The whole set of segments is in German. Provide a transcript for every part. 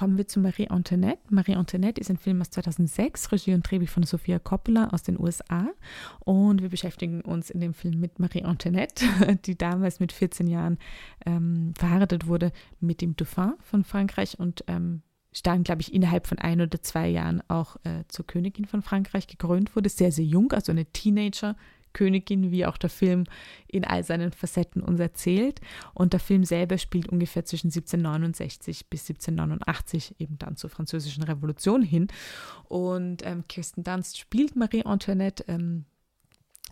kommen wir zu Marie Antoinette. Marie Antoinette ist ein Film aus 2006, Regie und Drehbuch von Sofia Coppola aus den USA. Und wir beschäftigen uns in dem Film mit Marie Antoinette, die damals mit 14 Jahren ähm, verheiratet wurde mit dem Dauphin von Frankreich und ähm, dann, glaube ich, innerhalb von ein oder zwei Jahren auch äh, zur Königin von Frankreich gekrönt wurde. Sehr, sehr jung, also eine Teenager Königin, wie auch der Film in all seinen Facetten uns erzählt. Und der Film selber spielt ungefähr zwischen 1769 bis 1789, eben dann zur Französischen Revolution hin. Und ähm, Kirsten Dunst spielt Marie Antoinette. Ähm,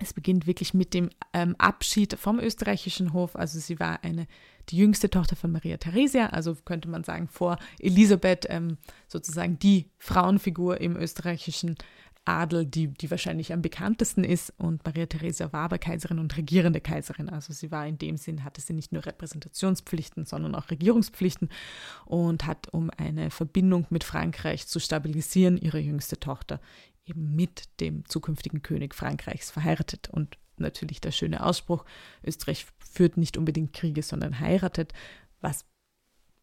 es beginnt wirklich mit dem ähm, Abschied vom österreichischen Hof. Also sie war eine, die jüngste Tochter von Maria Theresia, also könnte man sagen vor Elisabeth ähm, sozusagen die Frauenfigur im österreichischen Adel, die, die wahrscheinlich am bekanntesten ist. Und Maria Theresia war aber Kaiserin und regierende Kaiserin. Also sie war in dem Sinn, hatte sie nicht nur Repräsentationspflichten, sondern auch Regierungspflichten und hat, um eine Verbindung mit Frankreich zu stabilisieren, ihre jüngste Tochter eben mit dem zukünftigen König Frankreichs verheiratet. Und natürlich der schöne Ausspruch, Österreich führt nicht unbedingt Kriege, sondern heiratet, was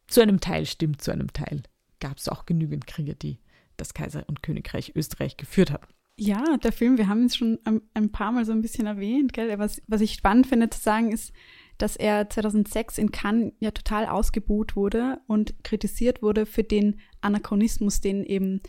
zu einem Teil stimmt, zu einem Teil gab es auch genügend Kriege, die das Kaiser- und Königreich Österreich geführt hat. Ja, der Film, wir haben es schon ein, paar Mal so ein bisschen erwähnt, gell? Was, was ich spannend finde zu sagen ist, dass er 2006 in Cannes ja total ausgebuht wurde und kritisiert wurde für den Anachronismus, den eben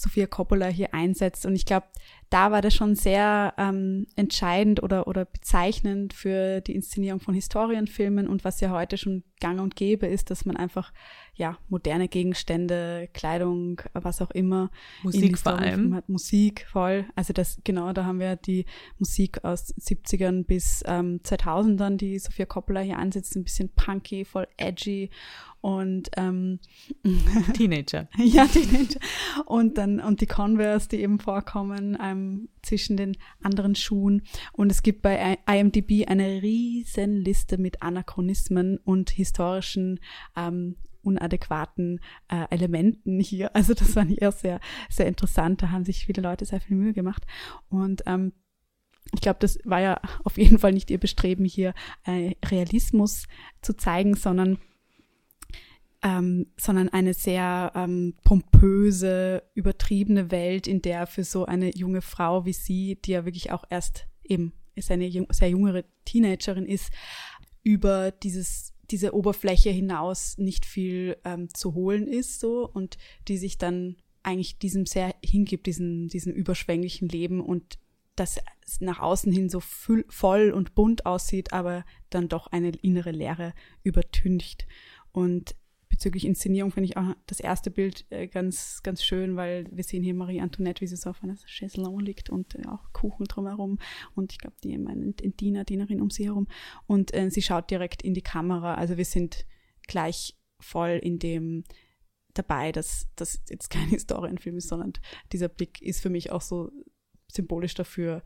Sophia Coppola hier einsetzt. Und ich glaube, da war das schon sehr ähm, entscheidend oder, oder bezeichnend für die Inszenierung von Historienfilmen und was ja heute schon gang und gäbe ist, dass man einfach ja moderne Gegenstände, Kleidung, was auch immer. Musik vor allem. Hat. Musik voll. Also das, genau, da haben wir die Musik aus 70ern bis ähm, 2000ern, die Sophia Coppola hier ansetzt, ein bisschen punky, voll edgy und ähm, Teenager. ja, Teenager. Und dann und die Converse, die eben vorkommen ähm, zwischen den anderen Schuhen. Und es gibt bei IMDb eine riesen Liste mit Anachronismen und historischen ähm, unadäquaten äh, Elementen hier. Also das fand ich eher sehr, sehr interessant. Da haben sich viele Leute sehr viel Mühe gemacht. Und ähm, ich glaube, das war ja auf jeden Fall nicht ihr Bestreben, hier äh, Realismus zu zeigen, sondern ähm, sondern eine sehr ähm, pompöse, übertriebene Welt, in der für so eine junge Frau wie sie, die ja wirklich auch erst eben ist eine sehr jüngere Teenagerin ist, über dieses diese Oberfläche hinaus nicht viel ähm, zu holen ist so und die sich dann eigentlich diesem sehr hingibt, diesem, diesem überschwänglichen Leben und das nach außen hin so voll und bunt aussieht, aber dann doch eine innere Leere übertüncht. Und bezüglich Inszenierung finde ich auch das erste Bild äh, ganz, ganz schön, weil wir sehen hier Marie Antoinette, wie sie so auf einer Chaiselon liegt und äh, auch Kuchen drumherum und ich glaube, die einen Diener, Dienerin um sie herum und äh, sie schaut direkt in die Kamera. Also wir sind gleich voll in dem dabei, dass das jetzt kein Historienfilm ist, sondern dieser Blick ist für mich auch so symbolisch dafür,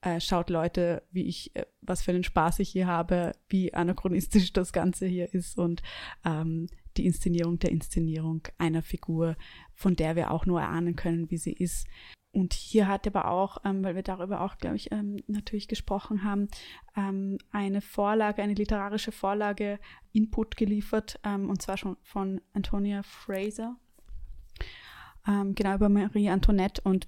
äh, schaut Leute, wie ich, äh, was für einen Spaß ich hier habe, wie anachronistisch das Ganze hier ist und ähm, die Inszenierung der Inszenierung einer Figur, von der wir auch nur erahnen können, wie sie ist. Und hier hat aber auch, ähm, weil wir darüber auch, glaube ich, ähm, natürlich gesprochen haben, ähm, eine Vorlage, eine literarische Vorlage, Input geliefert, ähm, und zwar schon von Antonia Fraser, ähm, genau über Marie Antoinette und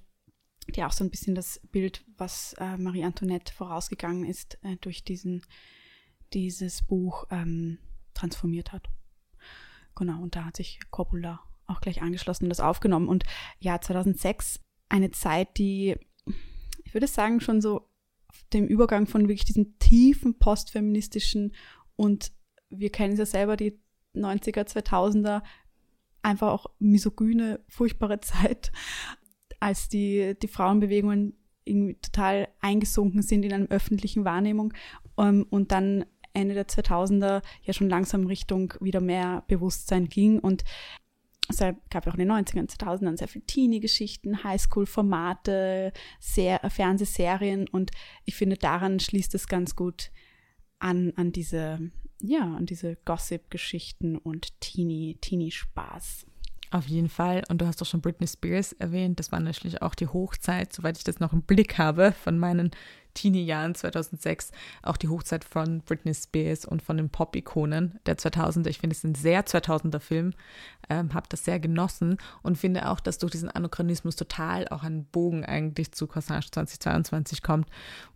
die auch so ein bisschen das Bild, was äh, Marie Antoinette vorausgegangen ist, äh, durch diesen, dieses Buch ähm, transformiert hat. Genau, und da hat sich Coppola auch gleich angeschlossen und das aufgenommen. Und ja, 2006, eine Zeit, die, ich würde sagen, schon so dem Übergang von wirklich diesem tiefen postfeministischen und wir kennen es ja selber, die 90er, 2000er, einfach auch misogyne, furchtbare Zeit, als die, die Frauenbewegungen irgendwie total eingesunken sind in einer öffentlichen Wahrnehmung ähm, und dann Ende der 2000er ja schon langsam Richtung wieder mehr Bewusstsein ging und es gab auch in den 90ern, und 2000ern sehr viele Teenie-Geschichten, Highschool-Formate, Fernsehserien und ich finde, daran schließt es ganz gut an, an diese, ja, an diese Gossip-Geschichten und Teenie, Teenie-Spaß. Auf jeden Fall. Und du hast doch schon Britney Spears erwähnt. Das war natürlich auch die Hochzeit, soweit ich das noch im Blick habe, von meinen Teenie-Jahren 2006 auch die Hochzeit von Britney Spears und von den Pop-Ikonen der 2000er. Ich finde es ein sehr 2000er Film, ähm, habe das sehr genossen und finde auch, dass durch diesen Anachronismus total auch ein Bogen eigentlich zu Corsage 2022 kommt,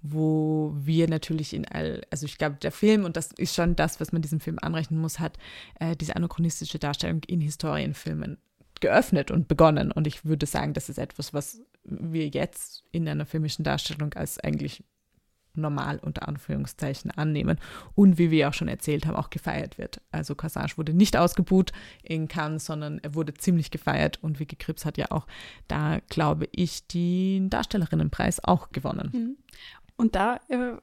wo wir natürlich in all, also ich glaube, der Film, und das ist schon das, was man diesem Film anrechnen muss, hat äh, diese anachronistische Darstellung in Historienfilmen geöffnet und begonnen. Und ich würde sagen, das ist etwas, was wir jetzt in einer filmischen Darstellung als eigentlich normal unter Anführungszeichen annehmen und wie wir auch schon erzählt haben, auch gefeiert wird. Also Corsage wurde nicht ausgebuht in Cannes, sondern er wurde ziemlich gefeiert und Vicky Krips hat ja auch da, glaube ich, den Darstellerinnenpreis auch gewonnen. Mhm. Und da äh,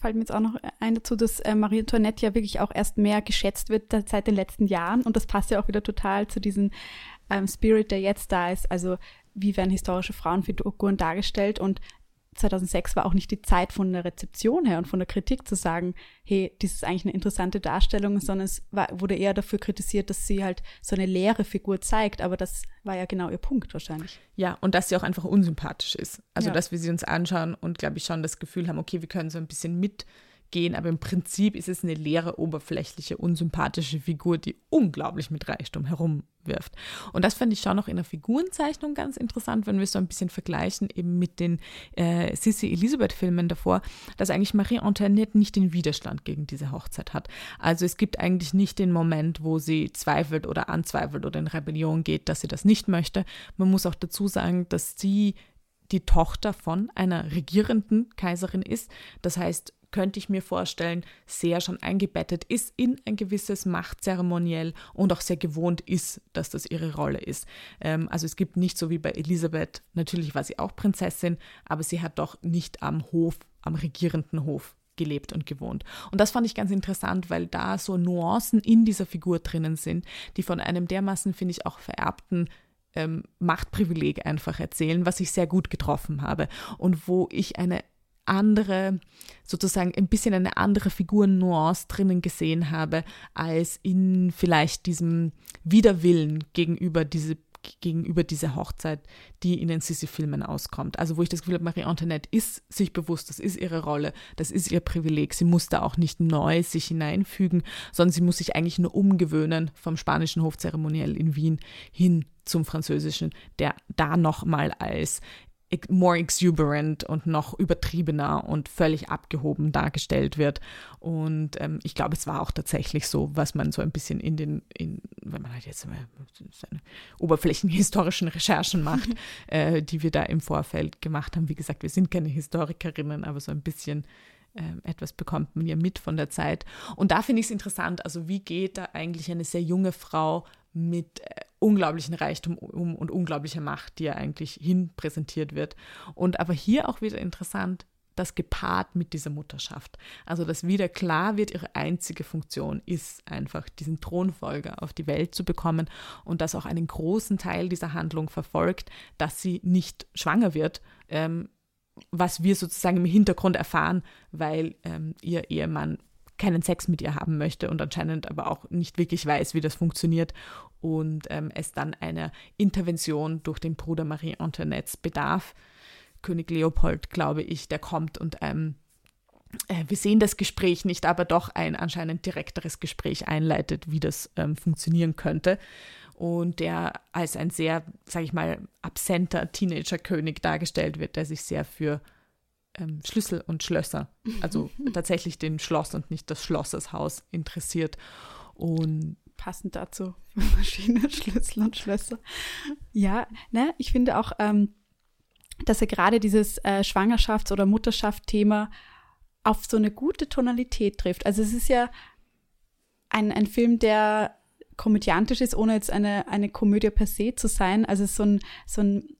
fällt mir jetzt auch noch ein dazu, dass äh, Marie Antoinette ja wirklich auch erst mehr geschätzt wird seit den letzten Jahren. Und das passt ja auch wieder total zu diesem ähm, Spirit, der jetzt da ist. Also wie werden historische Frauenfiguren dargestellt und 2006 war auch nicht die Zeit von der Rezeption her und von der Kritik zu sagen, hey, das ist eigentlich eine interessante Darstellung, sondern es war, wurde eher dafür kritisiert, dass sie halt so eine leere Figur zeigt. Aber das war ja genau ihr Punkt wahrscheinlich. Ja, und dass sie auch einfach unsympathisch ist. Also, ja. dass wir sie uns anschauen und, glaube ich, schon das Gefühl haben, okay, wir können so ein bisschen mit gehen, aber im Prinzip ist es eine leere, oberflächliche, unsympathische Figur, die unglaublich mit Reichtum herumwirft. Und das fand ich schon noch in der Figurenzeichnung ganz interessant, wenn wir so ein bisschen vergleichen, eben mit den äh, Sissy Elisabeth-Filmen davor, dass eigentlich Marie Antoinette nicht den Widerstand gegen diese Hochzeit hat. Also es gibt eigentlich nicht den Moment, wo sie zweifelt oder anzweifelt oder in Rebellion geht, dass sie das nicht möchte. Man muss auch dazu sagen, dass sie die Tochter von einer regierenden Kaiserin ist. Das heißt, könnte ich mir vorstellen, sehr schon eingebettet ist in ein gewisses Machtzeremoniell und auch sehr gewohnt ist, dass das ihre Rolle ist. Ähm, also es gibt nicht so wie bei Elisabeth, natürlich war sie auch Prinzessin, aber sie hat doch nicht am Hof, am regierenden Hof gelebt und gewohnt. Und das fand ich ganz interessant, weil da so Nuancen in dieser Figur drinnen sind, die von einem dermaßen, finde ich, auch vererbten ähm, Machtprivileg einfach erzählen, was ich sehr gut getroffen habe und wo ich eine andere, sozusagen ein bisschen eine andere Figurennuance drinnen gesehen habe, als in vielleicht diesem Widerwillen gegenüber diese gegenüber dieser Hochzeit, die in den Sissi-Filmen auskommt. Also wo ich das Gefühl habe, Marie Antoinette ist sich bewusst, das ist ihre Rolle, das ist ihr Privileg. Sie muss da auch nicht neu sich hineinfügen, sondern sie muss sich eigentlich nur umgewöhnen vom spanischen Hofzeremoniell in Wien hin zum französischen, der da nochmal als more exuberant und noch übertriebener und völlig abgehoben dargestellt wird. Und ähm, ich glaube, es war auch tatsächlich so, was man so ein bisschen in den, in, wenn man halt jetzt seine oberflächenhistorischen Recherchen macht, äh, die wir da im Vorfeld gemacht haben. Wie gesagt, wir sind keine Historikerinnen, aber so ein bisschen ähm, etwas bekommt man ja mit von der Zeit. Und da finde ich es interessant, also wie geht da eigentlich eine sehr junge Frau mit äh, unglaublichen Reichtum um, und unglaublicher Macht, die ja eigentlich hin präsentiert wird. Und aber hier auch wieder interessant, das gepaart mit dieser Mutterschaft. Also, dass wieder klar wird, ihre einzige Funktion ist einfach, diesen Thronfolger auf die Welt zu bekommen und dass auch einen großen Teil dieser Handlung verfolgt, dass sie nicht schwanger wird, ähm, was wir sozusagen im Hintergrund erfahren, weil ähm, ihr Ehemann keinen Sex mit ihr haben möchte und anscheinend aber auch nicht wirklich weiß, wie das funktioniert und ähm, es dann einer Intervention durch den Bruder Marie Antoinettes bedarf. König Leopold, glaube ich, der kommt und ähm, äh, wir sehen das Gespräch nicht, aber doch ein anscheinend direkteres Gespräch einleitet, wie das ähm, funktionieren könnte. Und der als ein sehr, sage ich mal, absenter Teenager-König dargestellt wird, der sich sehr für ähm, Schlüssel und Schlösser, also tatsächlich den Schloss und nicht das Schlossershaus interessiert. Und passend dazu Maschine, Schlüssel und Schlösser. Ja, ne, ich finde auch, ähm, dass er gerade dieses äh, Schwangerschafts- oder Mutterschaft-Thema auf so eine gute Tonalität trifft. Also es ist ja ein, ein Film, der komödiantisch ist, ohne jetzt eine, eine Komödie per se zu sein. Also so ein, so ein,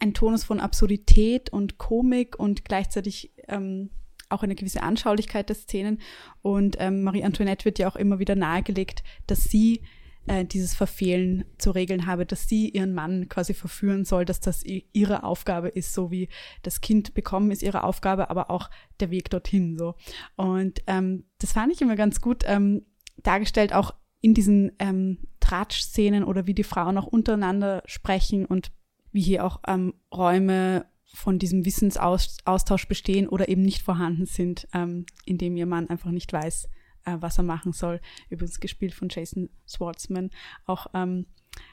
ein Tonus von Absurdität und Komik und gleichzeitig ähm, auch eine gewisse Anschaulichkeit der Szenen. Und ähm, Marie Antoinette wird ja auch immer wieder nahegelegt, dass sie äh, dieses Verfehlen zu regeln habe, dass sie ihren Mann quasi verführen soll, dass das ihre Aufgabe ist, so wie das Kind bekommen ist ihre Aufgabe, aber auch der Weg dorthin so. Und ähm, das fand ich immer ganz gut ähm, dargestellt, auch in diesen ähm, Tratsch-Szenen oder wie die Frauen auch untereinander sprechen und wie hier auch ähm, Räume von diesem Wissensaustausch bestehen oder eben nicht vorhanden sind, ähm, indem ihr Mann einfach nicht weiß, äh, was er machen soll. Übrigens gespielt von Jason Schwartzman. Auch ähm,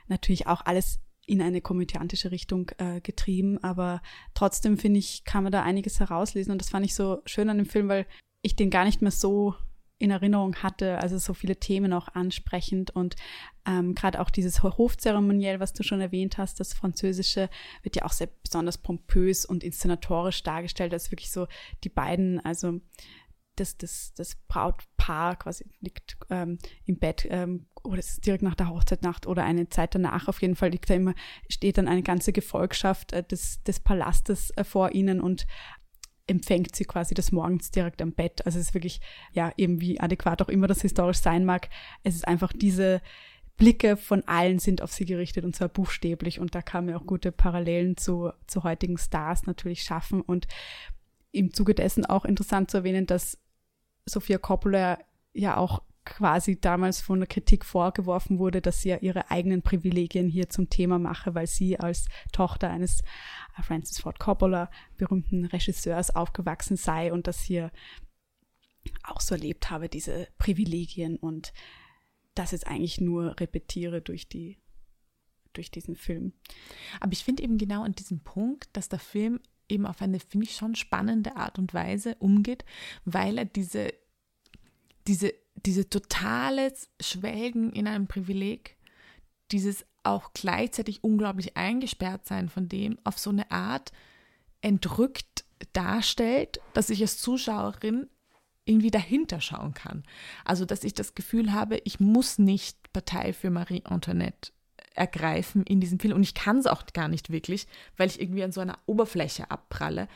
natürlich auch alles in eine komödiantische Richtung äh, getrieben, aber trotzdem finde ich, kann man da einiges herauslesen und das fand ich so schön an dem Film, weil ich den gar nicht mehr so in Erinnerung hatte, also so viele Themen auch ansprechend und ähm, gerade auch dieses Hofzeremoniell, was du schon erwähnt hast, das Französische wird ja auch sehr besonders pompös und inszenatorisch dargestellt, als wirklich so die beiden, also das, das, das Brautpaar quasi liegt ähm, im Bett ähm, oder es ist direkt nach der Hochzeitnacht oder eine Zeit danach. Auf jeden Fall liegt da immer, steht dann eine ganze Gefolgschaft äh, des, des Palastes äh, vor ihnen und empfängt sie quasi des Morgens direkt am Bett. Also es ist wirklich, ja, eben wie adäquat auch immer das historisch sein mag. Es ist einfach diese Blicke von allen sind auf sie gerichtet und zwar buchstäblich. Und da kann man auch gute Parallelen zu, zu heutigen Stars natürlich schaffen. Und im Zuge dessen auch interessant zu erwähnen, dass Sophia Coppola ja auch quasi damals von der Kritik vorgeworfen wurde, dass sie ja ihre eigenen Privilegien hier zum Thema mache, weil sie als Tochter eines äh, Francis Ford Coppola, berühmten Regisseurs, aufgewachsen sei und das hier auch so erlebt habe, diese Privilegien und das jetzt eigentlich nur repetiere durch die durch diesen Film. Aber ich finde eben genau an diesem Punkt, dass der Film eben auf eine, finde ich, schon spannende Art und Weise umgeht, weil er diese, diese, diese totales Schwelgen in einem Privileg, dieses auch gleichzeitig unglaublich eingesperrt sein von dem auf so eine Art entrückt darstellt, dass ich als Zuschauerin irgendwie dahinter schauen kann. Also, dass ich das Gefühl habe, ich muss nicht Partei für Marie Antoinette ergreifen in diesem Film. Und ich kann es auch gar nicht wirklich, weil ich irgendwie an so einer Oberfläche abpralle.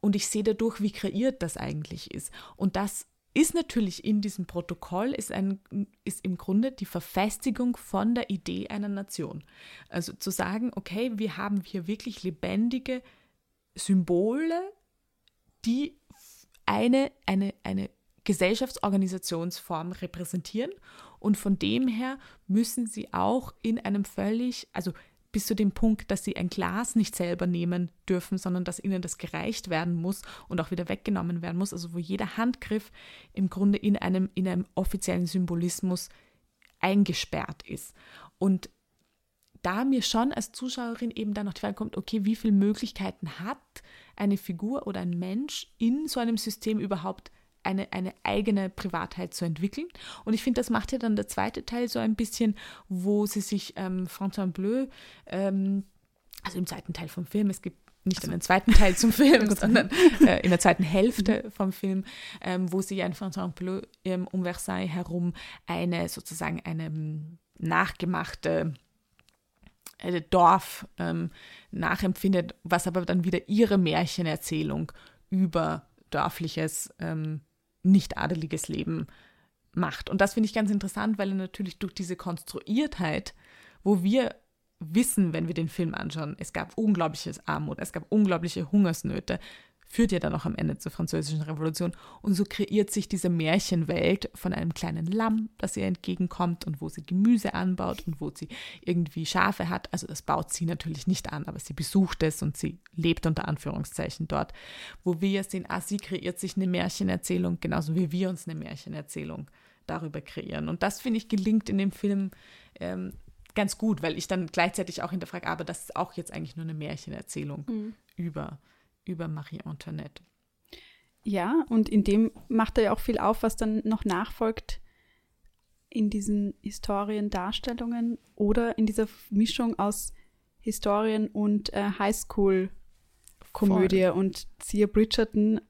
Und ich sehe dadurch, wie kreiert das eigentlich ist. Und das ist natürlich in diesem Protokoll, ist, ein, ist im Grunde die Verfestigung von der Idee einer Nation. Also zu sagen, okay, wir haben hier wirklich lebendige Symbole, die eine, eine, eine Gesellschaftsorganisationsform repräsentieren und von dem her müssen sie auch in einem völlig, also bis zu dem Punkt, dass sie ein Glas nicht selber nehmen dürfen, sondern dass ihnen das gereicht werden muss und auch wieder weggenommen werden muss. Also wo jeder Handgriff im Grunde in einem, in einem offiziellen Symbolismus eingesperrt ist. Und da mir schon als Zuschauerin eben dann noch die Frage kommt, okay, wie viele Möglichkeiten hat eine Figur oder ein Mensch in so einem System überhaupt eine, eine eigene Privatheit zu entwickeln. Und ich finde, das macht ja dann der zweite Teil so ein bisschen, wo sie sich ähm, Fontainebleau, ähm, also im zweiten Teil vom Film, es gibt nicht also. einen zweiten Teil zum Film, sondern äh, in der zweiten Hälfte mhm. vom Film, ähm, wo sie ja in Fontainebleau ähm, um Versailles herum eine sozusagen eine ähm, nachgemachte äh, Dorf ähm, nachempfindet, was aber dann wieder ihre Märchenerzählung über dörfliches ähm, nicht adeliges Leben macht. Und das finde ich ganz interessant, weil natürlich durch diese Konstruiertheit, wo wir wissen, wenn wir den Film anschauen, es gab unglaubliches Armut, es gab unglaubliche Hungersnöte, führt ja dann auch am Ende zur Französischen Revolution. Und so kreiert sich diese Märchenwelt von einem kleinen Lamm, das ihr entgegenkommt und wo sie Gemüse anbaut und wo sie irgendwie Schafe hat. Also das baut sie natürlich nicht an, aber sie besucht es und sie lebt unter Anführungszeichen dort. Wo wir sehen, ah, sie kreiert sich eine Märchenerzählung, genauso wie wir uns eine Märchenerzählung darüber kreieren. Und das, finde ich, gelingt in dem Film ähm, ganz gut, weil ich dann gleichzeitig auch hinterfrage, aber das ist auch jetzt eigentlich nur eine Märchenerzählung mhm. über über Marie Antoinette. Ja, und in dem macht er ja auch viel auf, was dann noch nachfolgt in diesen Historiendarstellungen oder in dieser Mischung aus Historien und äh, Highschool-Komödie. Und siehe Bridgerton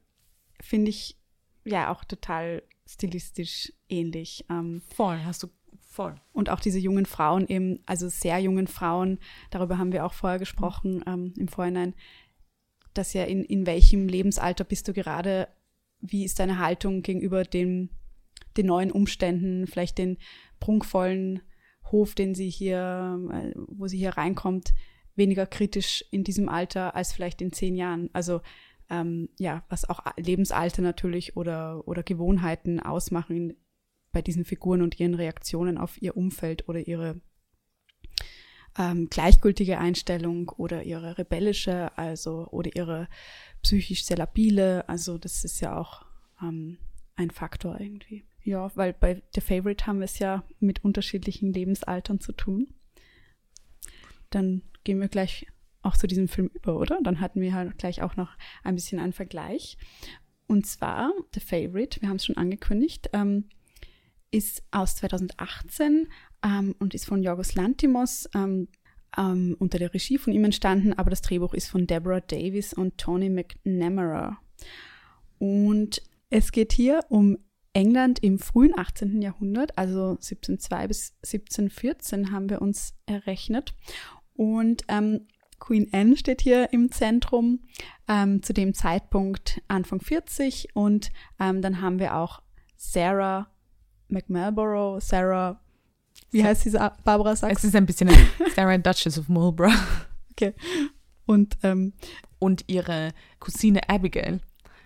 finde ich ja auch total stilistisch ähnlich. Ähm, voll, hast du voll. Und auch diese jungen Frauen eben, also sehr jungen Frauen, darüber haben wir auch vorher gesprochen ähm, im Vorhinein, dass ja in, in welchem Lebensalter bist du gerade, wie ist deine Haltung gegenüber dem, den neuen Umständen, vielleicht den prunkvollen Hof, den sie hier, äh, wo sie hier reinkommt, weniger kritisch in diesem Alter als vielleicht in zehn Jahren. Also ähm, ja, was auch Lebensalter natürlich oder, oder Gewohnheiten ausmachen bei diesen Figuren und ihren Reaktionen auf ihr Umfeld oder ihre ähm, gleichgültige Einstellung oder ihre rebellische, also oder ihre psychisch sehr labile. Also das ist ja auch ähm, ein Faktor irgendwie. Ja, weil bei The Favorite haben wir es ja mit unterschiedlichen Lebensaltern zu tun. Dann gehen wir gleich auch zu diesem Film über, oder? Dann hatten wir halt gleich auch noch ein bisschen einen Vergleich. Und zwar The Favorite, wir haben es schon angekündigt, ähm, ist aus 2018 ähm, und ist von Yorgos Lantimos ähm, ähm, unter der Regie von ihm entstanden, aber das Drehbuch ist von Deborah Davis und Tony McNamara. Und es geht hier um England im frühen 18. Jahrhundert, also 1702 bis 1714 haben wir uns errechnet. Und ähm, Queen Anne steht hier im Zentrum, ähm, zu dem Zeitpunkt Anfang 40. Und ähm, dann haben wir auch Sarah McMalborough, Sarah, wie heißt sie, Barbara Sachs? Es ist ein bisschen Sarah Duchess of Marlborough. Okay. Und, ähm, und ihre Cousine Abigail,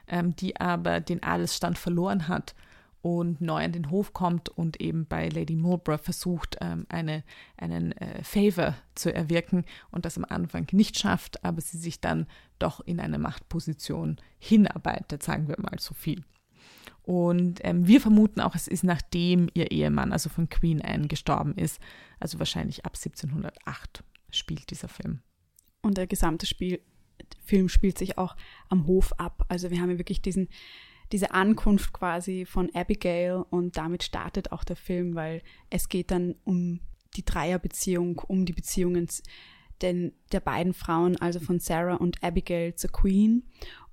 ähm, die aber den Adelsstand verloren hat und neu an den Hof kommt und eben bei Lady Marlborough versucht, ähm, eine, einen äh, Favor zu erwirken und das am Anfang nicht schafft, aber sie sich dann doch in eine Machtposition hinarbeitet, sagen wir mal so viel. Und ähm, wir vermuten auch, es ist nachdem ihr Ehemann, also von Queen Anne, gestorben ist. Also wahrscheinlich ab 1708 spielt dieser Film. Und der gesamte Spiel, Film spielt sich auch am Hof ab. Also wir haben ja wirklich diesen diese Ankunft quasi von Abigail und damit startet auch der Film, weil es geht dann um die Dreierbeziehung, um die Beziehungen denn der beiden Frauen, also von Sarah und Abigail zur Queen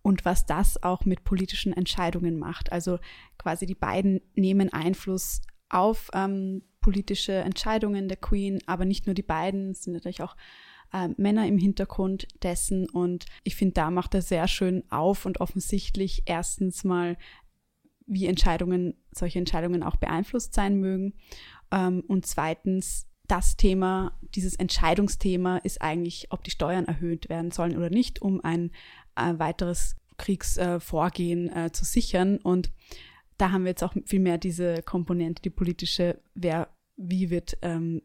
und was das auch mit politischen Entscheidungen macht. Also quasi die beiden nehmen Einfluss auf ähm, politische Entscheidungen der Queen, aber nicht nur die beiden, es sind natürlich auch äh, Männer im Hintergrund dessen. Und ich finde, da macht er sehr schön auf und offensichtlich erstens mal, wie Entscheidungen, solche Entscheidungen auch beeinflusst sein mögen. Ähm, und zweitens, das Thema, dieses Entscheidungsthema ist eigentlich, ob die Steuern erhöht werden sollen oder nicht, um ein äh, weiteres Kriegsvorgehen äh, zu sichern. Und da haben wir jetzt auch viel mehr diese Komponente, die politische, wer, wie wird ähm,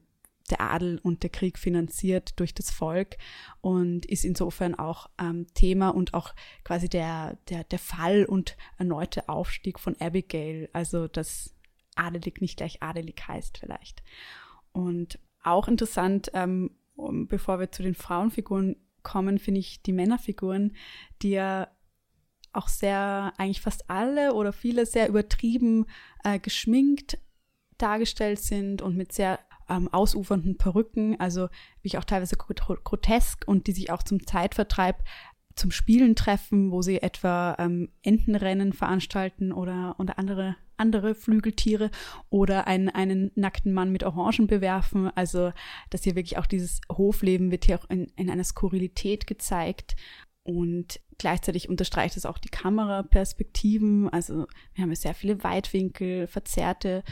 der Adel und der Krieg finanziert durch das Volk und ist insofern auch ähm, Thema und auch quasi der, der, der Fall und erneute Aufstieg von Abigail, also dass adelig nicht gleich adelig heißt vielleicht. Und auch interessant, ähm, bevor wir zu den Frauenfiguren kommen, finde ich die Männerfiguren, die ja auch sehr, eigentlich fast alle oder viele sehr übertrieben äh, geschminkt dargestellt sind und mit sehr ähm, ausufernden Perücken, also wie ich auch teilweise grotesk und die sich auch zum Zeitvertreib zum Spielen treffen, wo sie etwa ähm, Entenrennen veranstalten oder, oder andere, andere Flügeltiere oder einen, einen nackten Mann mit Orangen bewerfen. Also, dass hier wirklich auch dieses Hofleben wird hier auch in, in einer Skurrilität gezeigt. Und gleichzeitig unterstreicht es auch die Kameraperspektiven. Also wir haben ja sehr viele Weitwinkel, verzerrte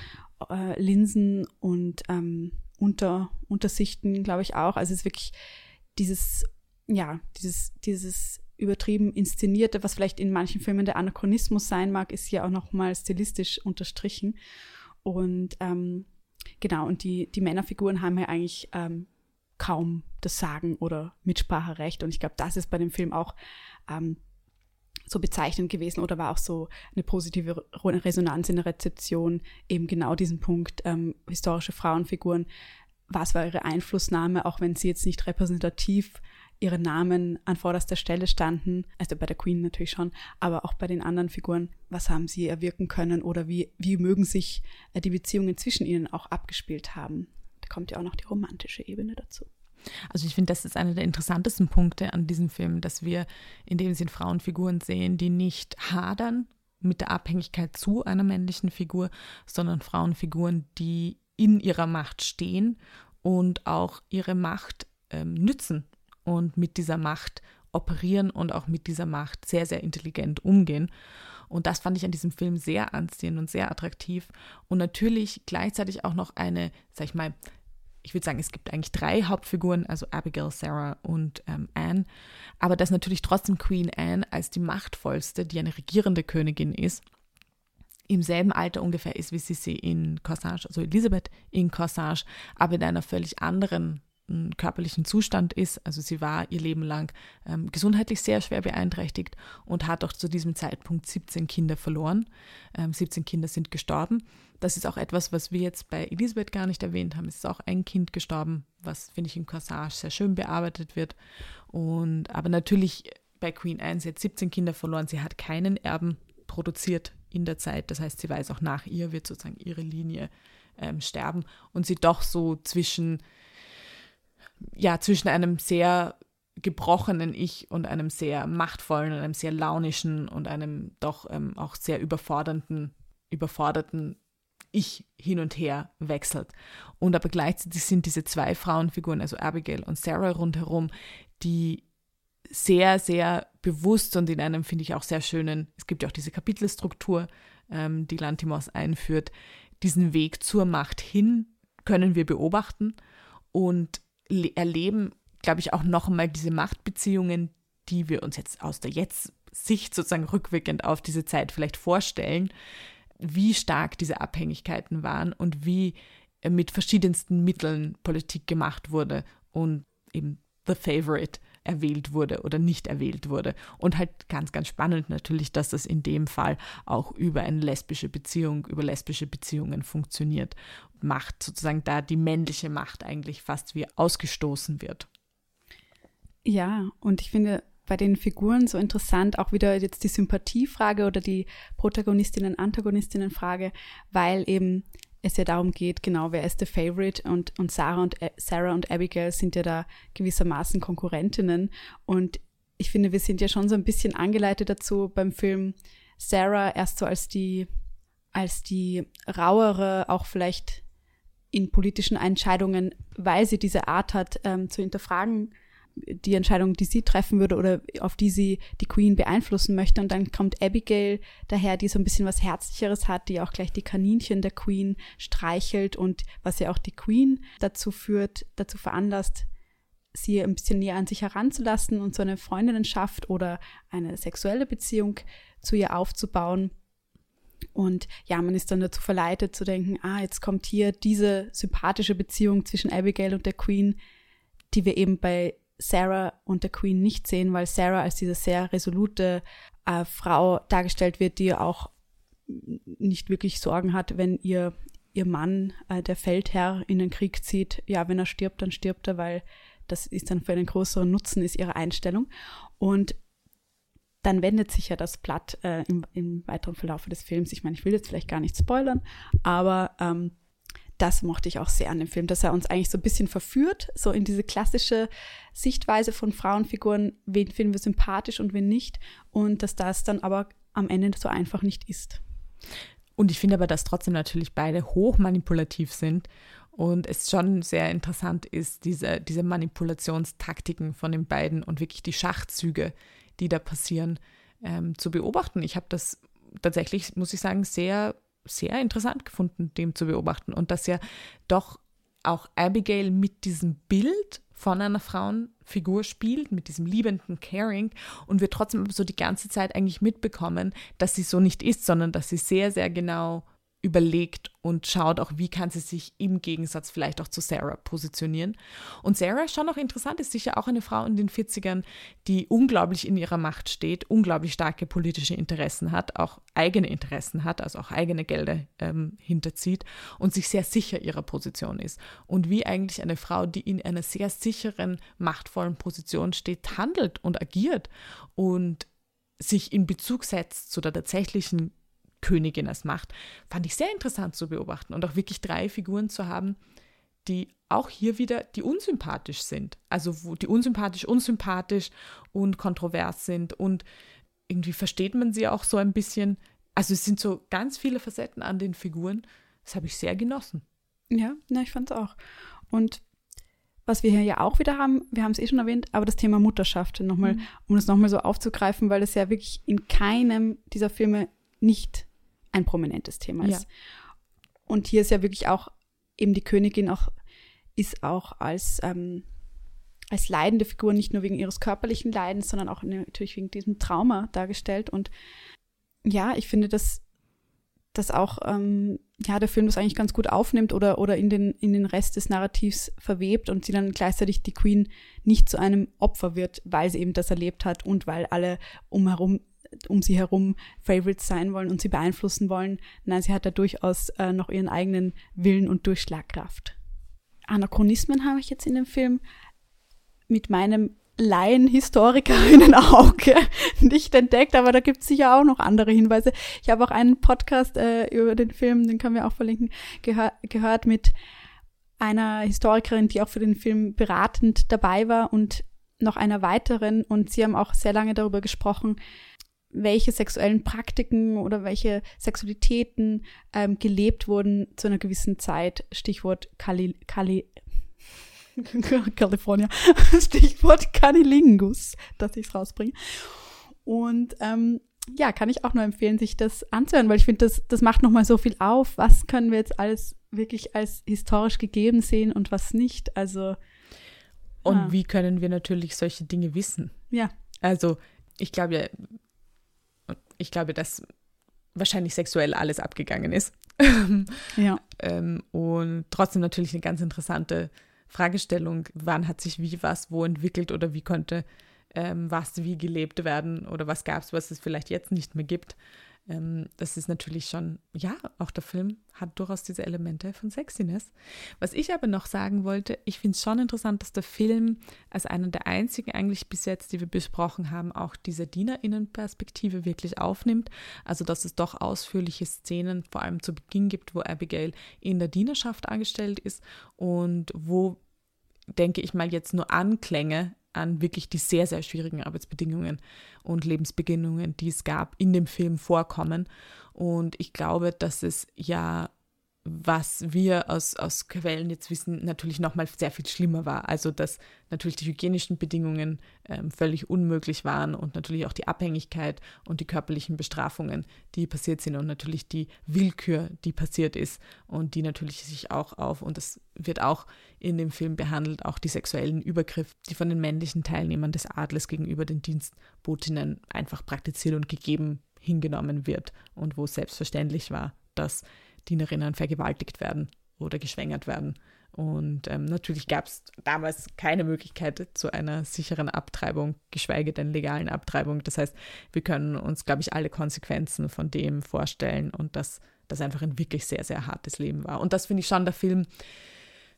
äh, Linsen und ähm, Unter, Untersichten, glaube ich auch. Also es ist wirklich dieses, ja, dieses, dieses übertrieben inszenierte, was vielleicht in manchen Filmen der Anachronismus sein mag, ist hier auch nochmal stilistisch unterstrichen. Und ähm, genau, und die, die Männerfiguren haben ja eigentlich ähm, kaum das Sagen oder Mitspracherecht. Und ich glaube, das ist bei dem Film auch ähm, so bezeichnend gewesen oder war auch so eine positive Resonanz in der Rezeption, eben genau diesen Punkt, ähm, historische Frauenfiguren, was war ihre Einflussnahme, auch wenn sie jetzt nicht repräsentativ ihre Namen an vorderster Stelle standen, also bei der Queen natürlich schon, aber auch bei den anderen Figuren, was haben sie erwirken können oder wie, wie mögen sich äh, die Beziehungen zwischen ihnen auch abgespielt haben. Da kommt ja auch noch die romantische Ebene dazu. Also ich finde, das ist einer der interessantesten Punkte an diesem Film, dass wir in dem Sinn Frauenfiguren sehen, die nicht hadern mit der Abhängigkeit zu einer männlichen Figur, sondern Frauenfiguren, die in ihrer Macht stehen und auch ihre Macht ähm, nützen und mit dieser Macht operieren und auch mit dieser Macht sehr, sehr intelligent umgehen. Und das fand ich an diesem Film sehr anziehend und sehr attraktiv. Und natürlich gleichzeitig auch noch eine, sag ich mal, ich würde sagen, es gibt eigentlich drei Hauptfiguren, also Abigail, Sarah und ähm, Anne, aber dass natürlich trotzdem Queen Anne als die machtvollste, die eine regierende Königin ist, im selben Alter ungefähr ist wie Sissi in Corsage, also Elisabeth in Corsage, aber in einer völlig anderen körperlichen Zustand ist. Also sie war ihr Leben lang ähm, gesundheitlich sehr schwer beeinträchtigt und hat auch zu diesem Zeitpunkt 17 Kinder verloren. Ähm, 17 Kinder sind gestorben. Das ist auch etwas, was wir jetzt bei Elisabeth gar nicht erwähnt haben. Es ist auch ein Kind gestorben, was, finde ich, im Corsage sehr schön bearbeitet wird. Und aber natürlich bei Queen Anne, sie hat 17 Kinder verloren. Sie hat keinen Erben produziert in der Zeit. Das heißt, sie weiß auch nach ihr wird sozusagen ihre Linie ähm, sterben und sie doch so zwischen ja, zwischen einem sehr gebrochenen Ich und einem sehr machtvollen, einem sehr launischen und einem doch ähm, auch sehr überfordernden, überforderten Ich hin und her wechselt. Und aber gleichzeitig sind diese zwei Frauenfiguren, also Abigail und Sarah rundherum, die sehr, sehr bewusst und in einem, finde ich, auch sehr schönen, es gibt ja auch diese Kapitelstruktur, ähm, die Lantimos einführt, diesen Weg zur Macht hin können wir beobachten und erleben, glaube ich, auch noch einmal diese Machtbeziehungen, die wir uns jetzt aus der Jetzt-Sicht sozusagen rückwirkend auf diese Zeit vielleicht vorstellen, wie stark diese Abhängigkeiten waren und wie äh, mit verschiedensten Mitteln Politik gemacht wurde und eben The Favorite erwählt wurde oder nicht erwählt wurde. Und halt ganz, ganz spannend natürlich, dass das in dem Fall auch über eine lesbische Beziehung, über lesbische Beziehungen funktioniert. Macht sozusagen da die männliche Macht eigentlich fast wie ausgestoßen wird. Ja, und ich finde bei den Figuren so interessant auch wieder jetzt die Sympathiefrage oder die Protagonistinnen-Antagonistinnen-Frage, weil eben es ja darum geht, genau, wer ist der Favorite und, und Sarah und Sarah und Abigail sind ja da gewissermaßen Konkurrentinnen. Und ich finde, wir sind ja schon so ein bisschen angeleitet dazu beim Film Sarah erst so als die, als die rauere, auch vielleicht in politischen Entscheidungen, weil sie diese Art hat, ähm, zu hinterfragen, die Entscheidung, die sie treffen würde oder auf die sie die Queen beeinflussen möchte. Und dann kommt Abigail daher, die so ein bisschen was Herzlicheres hat, die auch gleich die Kaninchen der Queen streichelt und was ja auch die Queen dazu führt, dazu veranlasst, sie ein bisschen näher an sich heranzulassen und so eine Freundinnenschaft oder eine sexuelle Beziehung zu ihr aufzubauen. Und ja, man ist dann dazu verleitet zu denken, ah, jetzt kommt hier diese sympathische Beziehung zwischen Abigail und der Queen, die wir eben bei Sarah und der Queen nicht sehen, weil Sarah als diese sehr resolute äh, Frau dargestellt wird, die auch nicht wirklich Sorgen hat, wenn ihr ihr Mann, äh, der Feldherr, in den Krieg zieht. Ja, wenn er stirbt, dann stirbt er, weil das ist dann für einen größeren Nutzen, ist ihre Einstellung. Und dann wendet sich ja das Blatt äh, im, im, weiteren Verlauf des Films. Ich meine, ich will jetzt vielleicht gar nicht spoilern, aber ähm, das mochte ich auch sehr an dem Film, dass er uns eigentlich so ein bisschen verführt, so in diese klassische Sichtweise von Frauenfiguren, wen finden wir sympathisch und wen nicht, und dass das dann aber am Ende so einfach nicht ist. Und ich finde aber, dass trotzdem natürlich beide hoch manipulativ sind und es schon sehr interessant ist, diese, diese Manipulationstaktiken von den beiden und wirklich die Schachzüge, die da passieren, ähm, zu beobachten. Ich habe das tatsächlich, muss ich sagen, sehr sehr interessant gefunden, dem zu beobachten. Und dass ja doch auch Abigail mit diesem Bild von einer Frauenfigur spielt, mit diesem liebenden Caring und wir trotzdem so die ganze Zeit eigentlich mitbekommen, dass sie so nicht ist, sondern dass sie sehr, sehr genau überlegt und schaut auch, wie kann sie sich im Gegensatz vielleicht auch zu Sarah positionieren. Und Sarah ist schon noch interessant, ist sicher auch eine Frau in den 40ern, die unglaublich in ihrer Macht steht, unglaublich starke politische Interessen hat, auch eigene Interessen hat, also auch eigene Gelder ähm, hinterzieht und sich sehr sicher ihrer Position ist. Und wie eigentlich eine Frau, die in einer sehr sicheren, machtvollen Position steht, handelt und agiert und sich in Bezug setzt zu der tatsächlichen Königin es macht, fand ich sehr interessant zu beobachten und auch wirklich drei Figuren zu haben, die auch hier wieder die unsympathisch sind. Also wo die unsympathisch, unsympathisch und kontrovers sind und irgendwie versteht man sie auch so ein bisschen. Also es sind so ganz viele Facetten an den Figuren. Das habe ich sehr genossen. Ja, na, ich fand es auch. Und was wir hier ja auch wieder haben, wir haben es eh schon erwähnt, aber das Thema Mutterschaft nochmal, mhm. um das nochmal so aufzugreifen, weil es ja wirklich in keinem dieser Filme nicht ein prominentes Thema ist. Ja. Und hier ist ja wirklich auch eben die Königin auch, ist auch als, ähm, als leidende Figur nicht nur wegen ihres körperlichen Leidens, sondern auch natürlich wegen diesem Trauma dargestellt. Und ja, ich finde, dass dass auch ähm, ja der Film das eigentlich ganz gut aufnimmt oder oder in den in den Rest des Narrativs verwebt und sie dann gleichzeitig die Queen nicht zu einem Opfer wird, weil sie eben das erlebt hat und weil alle umherum um sie herum Favorites sein wollen und sie beeinflussen wollen. Nein, sie hat da durchaus äh, noch ihren eigenen Willen und Durchschlagkraft. Anachronismen habe ich jetzt in dem Film mit meinem Laienhistorikerinnen-Auge nicht entdeckt, aber da gibt es sicher auch noch andere Hinweise. Ich habe auch einen Podcast äh, über den Film, den können wir auch verlinken, gehör gehört mit einer Historikerin, die auch für den Film beratend dabei war und noch einer weiteren. Und sie haben auch sehr lange darüber gesprochen, welche sexuellen Praktiken oder welche Sexualitäten ähm, gelebt wurden zu einer gewissen Zeit. Stichwort Kali, Kali, California. Stichwort Canilingus, dass ich es rausbringe. Und ähm, ja, kann ich auch nur empfehlen, sich das anzuhören, weil ich finde, das, das macht nochmal so viel auf. Was können wir jetzt alles wirklich als historisch gegeben sehen und was nicht? Also. Und ah. wie können wir natürlich solche Dinge wissen? Ja. Also, ich glaube ja, ich glaube, dass wahrscheinlich sexuell alles abgegangen ist. ja. ähm, und trotzdem natürlich eine ganz interessante Fragestellung, wann hat sich wie was wo entwickelt oder wie konnte ähm, was wie gelebt werden oder was gab es, was es vielleicht jetzt nicht mehr gibt. Ähm, das ist natürlich schon, ja, auch der Film hat durchaus diese Elemente von Sexiness. Was ich aber noch sagen wollte, ich finde es schon interessant, dass der Film als einer der einzigen eigentlich bis jetzt, die wir besprochen haben, auch diese Dienerinnenperspektive wirklich aufnimmt. Also, dass es doch ausführliche Szenen, vor allem zu Beginn gibt, wo Abigail in der Dienerschaft angestellt ist und wo, denke ich mal, jetzt nur Anklänge an wirklich die sehr, sehr schwierigen Arbeitsbedingungen und Lebensbedingungen, die es gab, in dem Film vorkommen. Und ich glaube, dass es ja was wir aus, aus Quellen jetzt wissen, natürlich nochmal sehr viel schlimmer war. Also, dass natürlich die hygienischen Bedingungen ähm, völlig unmöglich waren und natürlich auch die Abhängigkeit und die körperlichen Bestrafungen, die passiert sind und natürlich die Willkür, die passiert ist und die natürlich sich auch auf, und das wird auch in dem Film behandelt, auch die sexuellen Übergriffe, die von den männlichen Teilnehmern des Adels gegenüber den Dienstbotinnen einfach praktiziert und gegeben hingenommen wird und wo es selbstverständlich war, dass Dienerinnen vergewaltigt werden oder geschwängert werden. Und ähm, natürlich gab es damals keine Möglichkeit zu einer sicheren Abtreibung, geschweige denn legalen Abtreibung. Das heißt, wir können uns, glaube ich, alle Konsequenzen von dem vorstellen und dass das einfach ein wirklich sehr, sehr hartes Leben war. Und das finde ich schon, der Film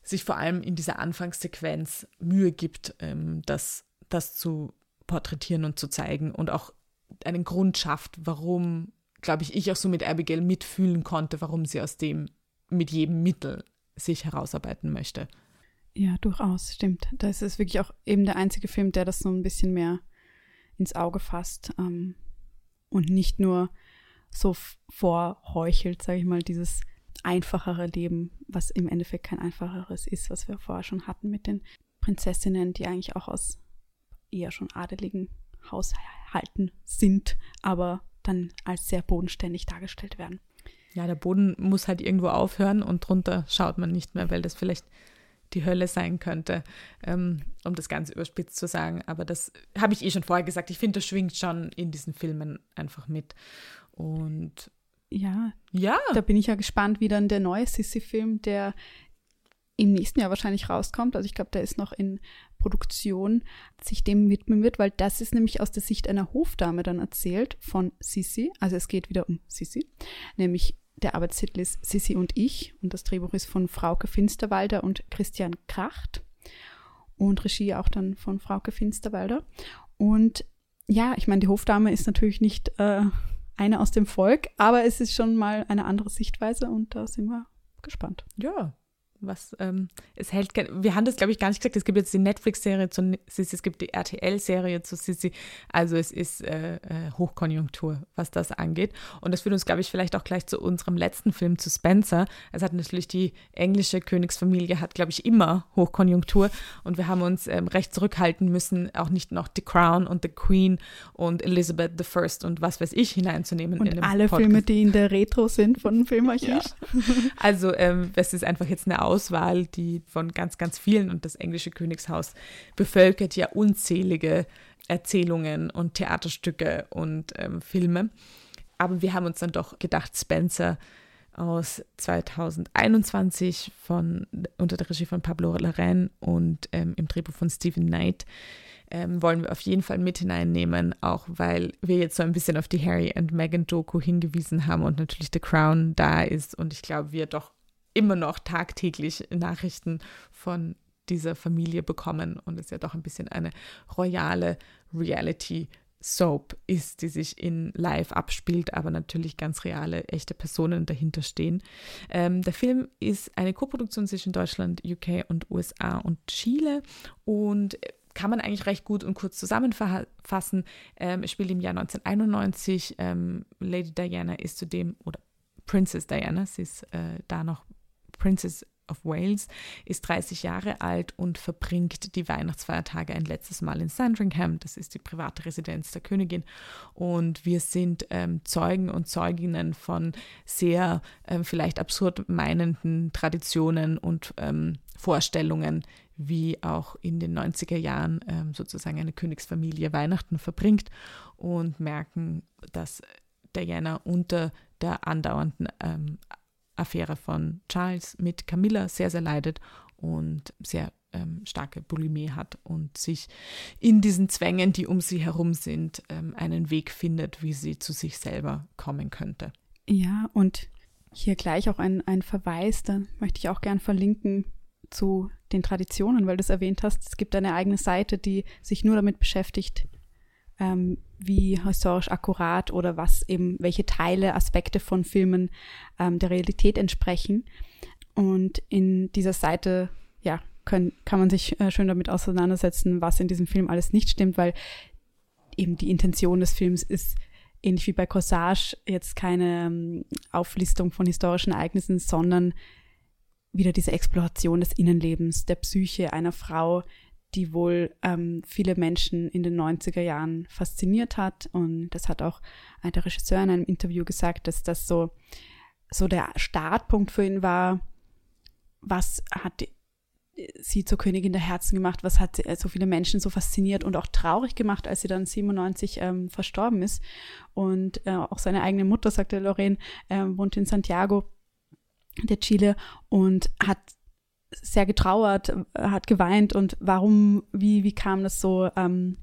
sich vor allem in dieser Anfangssequenz Mühe gibt, ähm, das, das zu porträtieren und zu zeigen und auch einen Grund schafft, warum glaube ich, ich auch so mit Abigail mitfühlen konnte, warum sie aus dem mit jedem Mittel sich herausarbeiten möchte. Ja, durchaus, stimmt. Das ist wirklich auch eben der einzige Film, der das so ein bisschen mehr ins Auge fasst ähm, und nicht nur so vorheuchelt, sage ich mal, dieses einfachere Leben, was im Endeffekt kein einfacheres ist, was wir vorher schon hatten mit den Prinzessinnen, die eigentlich auch aus eher schon adeligen Haushalten sind, aber dann als sehr bodenständig dargestellt werden. Ja, der Boden muss halt irgendwo aufhören und drunter schaut man nicht mehr, weil das vielleicht die Hölle sein könnte, ähm, um das ganz überspitzt zu sagen. Aber das habe ich eh schon vorher gesagt. Ich finde, das schwingt schon in diesen Filmen einfach mit. Und ja, ja. Da bin ich ja gespannt, wie dann der neue Sissy-Film, der im nächsten Jahr wahrscheinlich rauskommt. Also ich glaube, der ist noch in Produktion, sich dem widmen wird, weil das ist nämlich aus der Sicht einer Hofdame dann erzählt von Sissi. Also es geht wieder um Sissi, nämlich der Arbeitstitel ist Sissi und ich und das Drehbuch ist von Frauke Finsterwalder und Christian Kracht und Regie auch dann von Frauke Finsterwalder. Und ja, ich meine, die Hofdame ist natürlich nicht äh, eine aus dem Volk, aber es ist schon mal eine andere Sichtweise und da sind wir gespannt. Ja, was ähm, es hält. Wir haben das, glaube ich, gar nicht gesagt. Es gibt jetzt die Netflix-Serie zu Sissi, es gibt die RTL-Serie zu Sissi. Also es ist äh, äh, Hochkonjunktur, was das angeht. Und das führt uns, glaube ich, vielleicht auch gleich zu unserem letzten Film, zu Spencer. Es hat natürlich die englische Königsfamilie, hat, glaube ich, immer Hochkonjunktur. Und wir haben uns ähm, recht zurückhalten müssen, auch nicht noch The Crown und The Queen und Elizabeth I und was weiß ich hineinzunehmen. Und alle Podcast. Filme, die in der Retro sind von Filmarchiv. Ja. Also ähm, es ist einfach jetzt eine Auswahl, die von ganz, ganz vielen und das englische Königshaus bevölkert ja unzählige Erzählungen und Theaterstücke und ähm, Filme. aber wir haben uns dann doch gedacht, Spencer aus 2021 von, unter der Regie von Pablo Larraín und ähm, im Drehbuch von Stephen Knight ähm, wollen wir auf jeden Fall mit hineinnehmen, auch weil wir jetzt so ein bisschen auf die Harry und Meghan Doku hingewiesen haben und natürlich The Crown da ist und ich glaube, wir doch immer noch tagtäglich Nachrichten von dieser Familie bekommen und es ja doch ein bisschen eine royale Reality Soap ist, die sich in Live abspielt, aber natürlich ganz reale, echte Personen dahinter stehen. Ähm, der Film ist eine Koproduktion zwischen Deutschland, UK und USA und Chile und kann man eigentlich recht gut und kurz zusammenfassen. Ähm, es spielt im Jahr 1991. Ähm, Lady Diana ist zudem, oder Princess Diana, sie ist äh, da noch Princess of Wales, ist 30 Jahre alt und verbringt die Weihnachtsfeiertage ein letztes Mal in Sandringham. Das ist die private Residenz der Königin. Und wir sind ähm, Zeugen und Zeuginnen von sehr ähm, vielleicht absurd meinenden Traditionen und ähm, Vorstellungen, wie auch in den 90er Jahren ähm, sozusagen eine Königsfamilie Weihnachten verbringt und merken, dass Diana unter der andauernden ähm, Affäre von Charles mit Camilla sehr, sehr leidet und sehr ähm, starke Bulimie hat und sich in diesen Zwängen, die um sie herum sind, ähm, einen Weg findet, wie sie zu sich selber kommen könnte. Ja, und hier gleich auch ein, ein Verweis, da möchte ich auch gern verlinken zu den Traditionen, weil du es erwähnt hast. Es gibt eine eigene Seite, die sich nur damit beschäftigt, ähm, wie historisch akkurat oder was eben, welche Teile, Aspekte von Filmen ähm, der Realität entsprechen. Und in dieser Seite, ja, können, kann man sich äh, schön damit auseinandersetzen, was in diesem Film alles nicht stimmt, weil eben die Intention des Films ist, ähnlich wie bei Corsage, jetzt keine ähm, Auflistung von historischen Ereignissen, sondern wieder diese Exploration des Innenlebens, der Psyche einer Frau, die wohl ähm, viele Menschen in den 90er Jahren fasziniert hat. Und das hat auch der Regisseur in einem Interview gesagt, dass das so, so der Startpunkt für ihn war. Was hat sie zur Königin der Herzen gemacht? Was hat so viele Menschen so fasziniert und auch traurig gemacht, als sie dann 97 ähm, verstorben ist? Und äh, auch seine eigene Mutter, sagte Lorraine, äh, wohnt in Santiago der Chile und hat sehr getrauert, hat geweint und warum, wie, wie kam das so, ähm,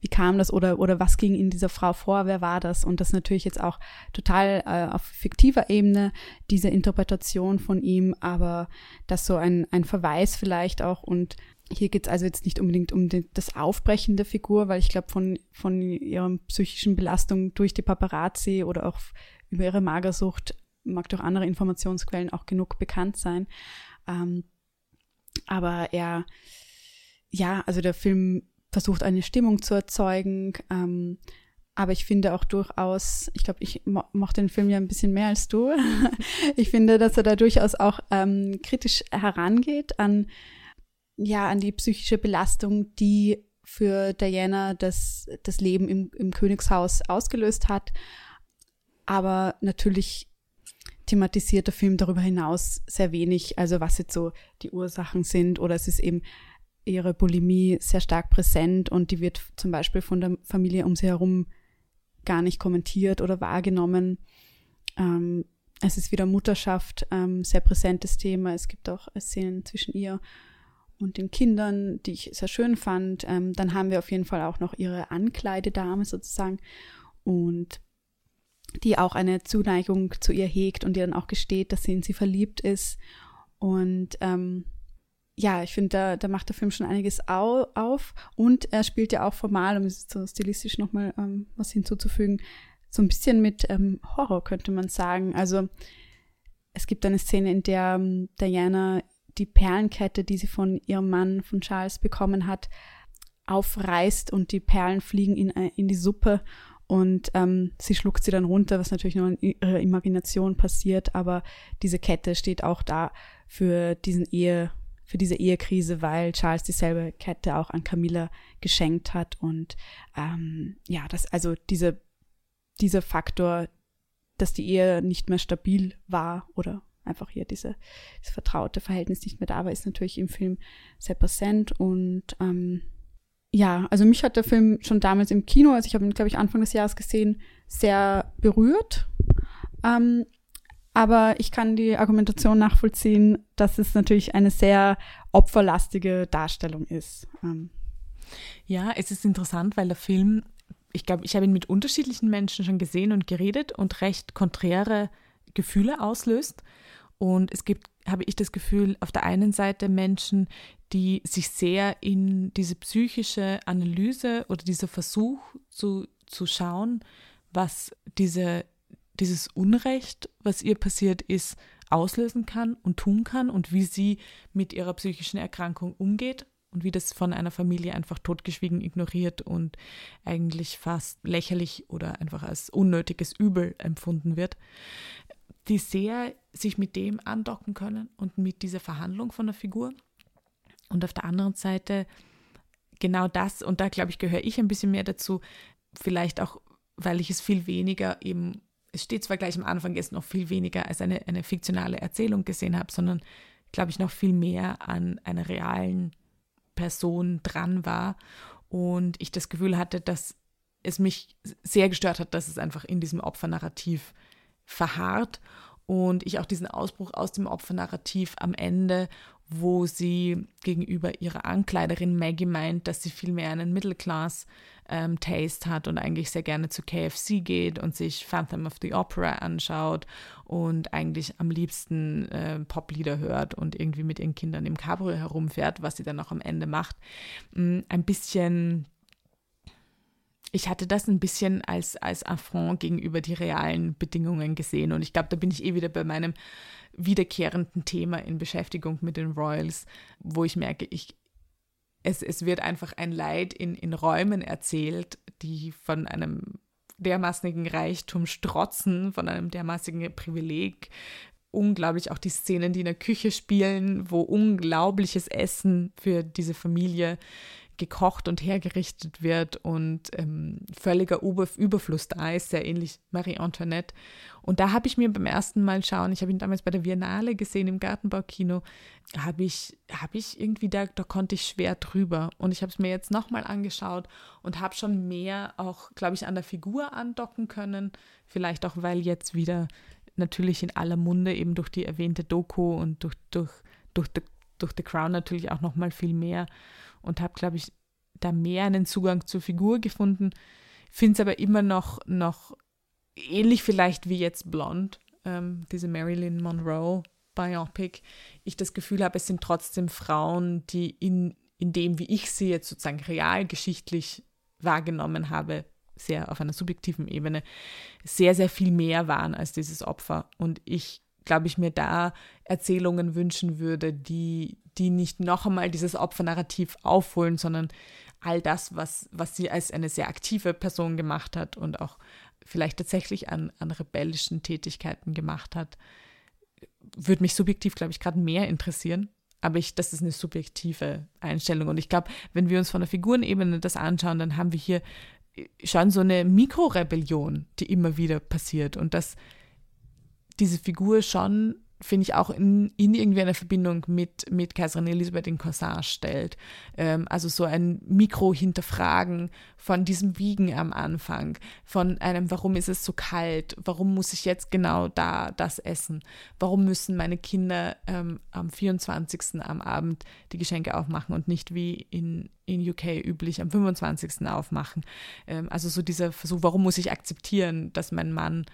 wie kam das oder, oder was ging in dieser Frau vor, wer war das? Und das natürlich jetzt auch total äh, auf fiktiver Ebene, diese Interpretation von ihm, aber das so ein, ein Verweis vielleicht auch und hier geht es also jetzt nicht unbedingt um den, das Aufbrechen der Figur, weil ich glaube, von, von ihrer psychischen Belastung durch die Paparazzi oder auch über ihre Magersucht mag durch andere Informationsquellen auch genug bekannt sein. Ähm, aber er, ja, also der Film versucht eine Stimmung zu erzeugen. Ähm, aber ich finde auch durchaus, ich glaube, ich mo mochte den Film ja ein bisschen mehr als du. ich finde, dass er da durchaus auch ähm, kritisch herangeht an, ja, an die psychische Belastung, die für Diana das, das Leben im, im Königshaus ausgelöst hat. Aber natürlich thematisiert der Film darüber hinaus sehr wenig, also was jetzt so die Ursachen sind oder es ist eben ihre Bulimie sehr stark präsent und die wird zum Beispiel von der Familie um sie herum gar nicht kommentiert oder wahrgenommen. Ähm, es ist wieder Mutterschaft, ähm, sehr präsentes Thema. Es gibt auch Szenen zwischen ihr und den Kindern, die ich sehr schön fand. Ähm, dann haben wir auf jeden Fall auch noch ihre Ankleidedame sozusagen und die auch eine Zuneigung zu ihr hegt und ihr dann auch gesteht, dass sie in sie verliebt ist. Und ähm, ja, ich finde, da, da macht der Film schon einiges au auf. Und er spielt ja auch formal, um so stilistisch nochmal ähm, was hinzuzufügen, so ein bisschen mit ähm, Horror, könnte man sagen. Also es gibt eine Szene, in der ähm, Diana die Perlenkette, die sie von ihrem Mann, von Charles, bekommen hat, aufreißt und die Perlen fliegen in, äh, in die Suppe und ähm, sie schluckt sie dann runter, was natürlich nur in ihrer Imagination passiert, aber diese Kette steht auch da für diesen Ehe, für diese Ehekrise, weil Charles dieselbe Kette auch an Camilla geschenkt hat. Und ähm, ja, das also diese dieser Faktor, dass die Ehe nicht mehr stabil war oder einfach hier diese, dieses vertraute Verhältnis nicht mehr da war, ist natürlich im Film sehr präsent. Und ähm, ja, also mich hat der Film schon damals im Kino, also ich habe ihn, glaube ich, Anfang des Jahres gesehen, sehr berührt. Ähm, aber ich kann die Argumentation nachvollziehen, dass es natürlich eine sehr opferlastige Darstellung ist. Ähm. Ja, es ist interessant, weil der Film, ich glaube, ich habe ihn mit unterschiedlichen Menschen schon gesehen und geredet und recht konträre Gefühle auslöst. Und es gibt, habe ich das Gefühl, auf der einen Seite Menschen, die sich sehr in diese psychische Analyse oder dieser Versuch zu, zu schauen, was diese, dieses Unrecht, was ihr passiert ist, auslösen kann und tun kann und wie sie mit ihrer psychischen Erkrankung umgeht und wie das von einer Familie einfach totgeschwiegen ignoriert und eigentlich fast lächerlich oder einfach als unnötiges Übel empfunden wird, die sehr sich mit dem andocken können und mit dieser Verhandlung von der Figur und auf der anderen Seite genau das, und da glaube ich, gehöre ich ein bisschen mehr dazu, vielleicht auch, weil ich es viel weniger eben, es steht zwar gleich am Anfang jetzt noch viel weniger als eine, eine fiktionale Erzählung gesehen habe, sondern glaube ich noch viel mehr an einer realen Person dran war. Und ich das Gefühl hatte, dass es mich sehr gestört hat, dass es einfach in diesem Opfernarrativ verharrt und ich auch diesen Ausbruch aus dem Opfernarrativ am Ende wo sie gegenüber ihrer Ankleiderin Maggie meint, dass sie viel mehr einen Middle-Class-Taste ähm, hat und eigentlich sehr gerne zu KFC geht und sich Phantom of the Opera anschaut und eigentlich am liebsten äh, Poplieder hört und irgendwie mit ihren Kindern im Cabrio herumfährt, was sie dann auch am Ende macht. Mm, ein bisschen ich hatte das ein bisschen als, als Affront gegenüber die realen Bedingungen gesehen. Und ich glaube, da bin ich eh wieder bei meinem wiederkehrenden Thema in Beschäftigung mit den Royals, wo ich merke, ich, es, es wird einfach ein Leid in, in Räumen erzählt, die von einem dermaßigen Reichtum strotzen, von einem dermaßigen Privileg. Unglaublich auch die Szenen, die in der Küche spielen, wo unglaubliches Essen für diese Familie gekocht und hergerichtet wird und ähm, völliger Überfluss da ist, sehr ähnlich Marie Antoinette. Und da habe ich mir beim ersten Mal schauen, ich habe ihn damals bei der Biennale gesehen im Gartenbaukino, habe ich, habe ich irgendwie, da, da konnte ich schwer drüber. Und ich habe es mir jetzt nochmal angeschaut und habe schon mehr auch, glaube ich, an der Figur andocken können. Vielleicht auch, weil jetzt wieder natürlich in aller Munde eben durch die erwähnte Doku und durch, durch, durch, durch, durch The Crown natürlich auch nochmal viel mehr und habe, glaube ich, da mehr einen Zugang zur Figur gefunden. Finde es aber immer noch, noch ähnlich vielleicht wie jetzt Blond, ähm, diese Marilyn Monroe Biopic. Ich das Gefühl habe, es sind trotzdem Frauen, die in, in dem, wie ich sie jetzt sozusagen realgeschichtlich wahrgenommen habe, sehr auf einer subjektiven Ebene, sehr, sehr viel mehr waren als dieses Opfer. Und ich glaube ich, mir da Erzählungen wünschen würde, die, die nicht noch einmal dieses Opfernarrativ aufholen, sondern all das, was, was sie als eine sehr aktive Person gemacht hat und auch vielleicht tatsächlich an, an rebellischen Tätigkeiten gemacht hat, würde mich subjektiv, glaube ich, gerade mehr interessieren. Aber ich, das ist eine subjektive Einstellung. Und ich glaube, wenn wir uns von der Figurenebene das anschauen, dann haben wir hier schon so eine Mikrorebellion, die immer wieder passiert. Und das diese Figur schon, finde ich, auch in, in irgendwie eine Verbindung mit, mit Kaiserin Elisabeth in Corsage stellt. Ähm, also so ein Mikro-Hinterfragen von diesem Wiegen am Anfang, von einem, warum ist es so kalt, warum muss ich jetzt genau da das essen, warum müssen meine Kinder ähm, am 24. am Abend die Geschenke aufmachen und nicht wie in, in UK üblich am 25. aufmachen. Ähm, also so dieser Versuch, warum muss ich akzeptieren, dass mein Mann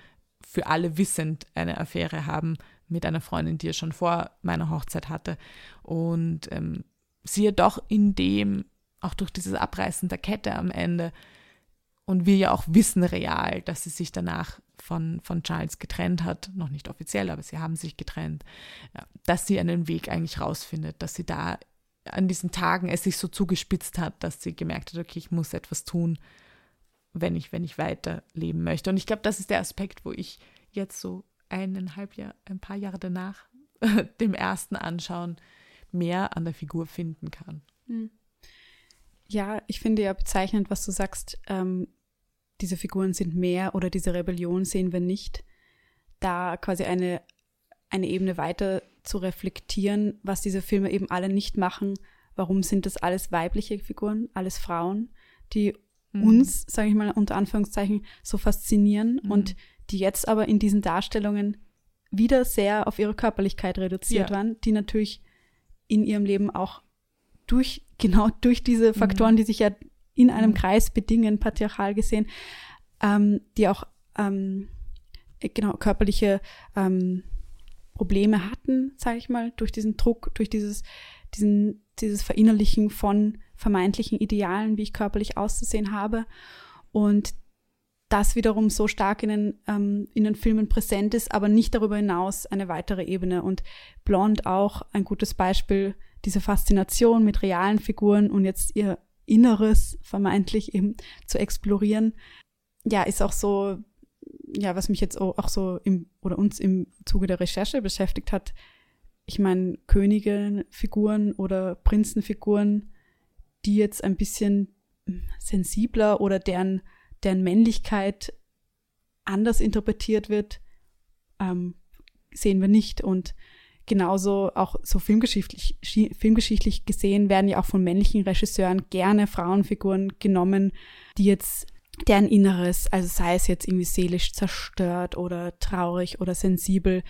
für alle wissend eine Affäre haben mit einer Freundin, die er schon vor meiner Hochzeit hatte. Und ähm, sie doch in dem, auch durch dieses Abreißen der Kette am Ende, und wir ja auch wissen real, dass sie sich danach von, von Charles getrennt hat, noch nicht offiziell, aber sie haben sich getrennt, dass sie einen Weg eigentlich rausfindet, dass sie da an diesen Tagen es sich so zugespitzt hat, dass sie gemerkt hat, okay, ich muss etwas tun, wenn ich, wenn ich weiterleben möchte. Und ich glaube, das ist der Aspekt, wo ich jetzt so eineinhalb Jahr, ein paar Jahre danach dem ersten Anschauen mehr an der Figur finden kann. Hm. Ja, ich finde ja bezeichnend, was du sagst, ähm, diese Figuren sind mehr oder diese Rebellion sehen wir nicht, da quasi eine, eine Ebene weiter zu reflektieren, was diese Filme eben alle nicht machen, warum sind das alles weibliche Figuren, alles Frauen, die Mhm. uns, sage ich mal unter Anführungszeichen, so faszinieren Mhm. und die jetzt aber in diesen Darstellungen wieder sehr auf ihre Körperlichkeit reduziert Ja. waren, die natürlich in ihrem Leben auch durch, genau durch diese Faktoren, die sich ja in einem Mhm. Kreis bedingen, patriarchal gesehen, ähm, die auch ähm, äh, genau körperliche ähm, Probleme hatten, sage ich mal, durch diesen Druck, durch dieses, diesen, dieses Verinnerlichen von vermeintlichen Idealen, wie ich körperlich auszusehen habe. Und das wiederum so stark in den, ähm, in den Filmen präsent ist, aber nicht darüber hinaus eine weitere Ebene. Und Blond auch ein gutes Beispiel, diese Faszination mit realen Figuren und jetzt ihr Inneres vermeintlich eben zu explorieren, ja, ist auch so, ja, was mich jetzt auch so im, oder uns im Zuge der Recherche beschäftigt hat. Ich meine, Königinfiguren oder Prinzenfiguren, die jetzt ein bisschen sensibler oder deren, deren Männlichkeit anders interpretiert wird, ähm, sehen wir nicht. Und genauso auch so filmgeschichtlich, schi- filmgeschichtlich gesehen werden ja auch von männlichen Regisseuren gerne Frauenfiguren genommen, die jetzt deren Inneres, also sei es jetzt irgendwie seelisch zerstört oder traurig oder sensibel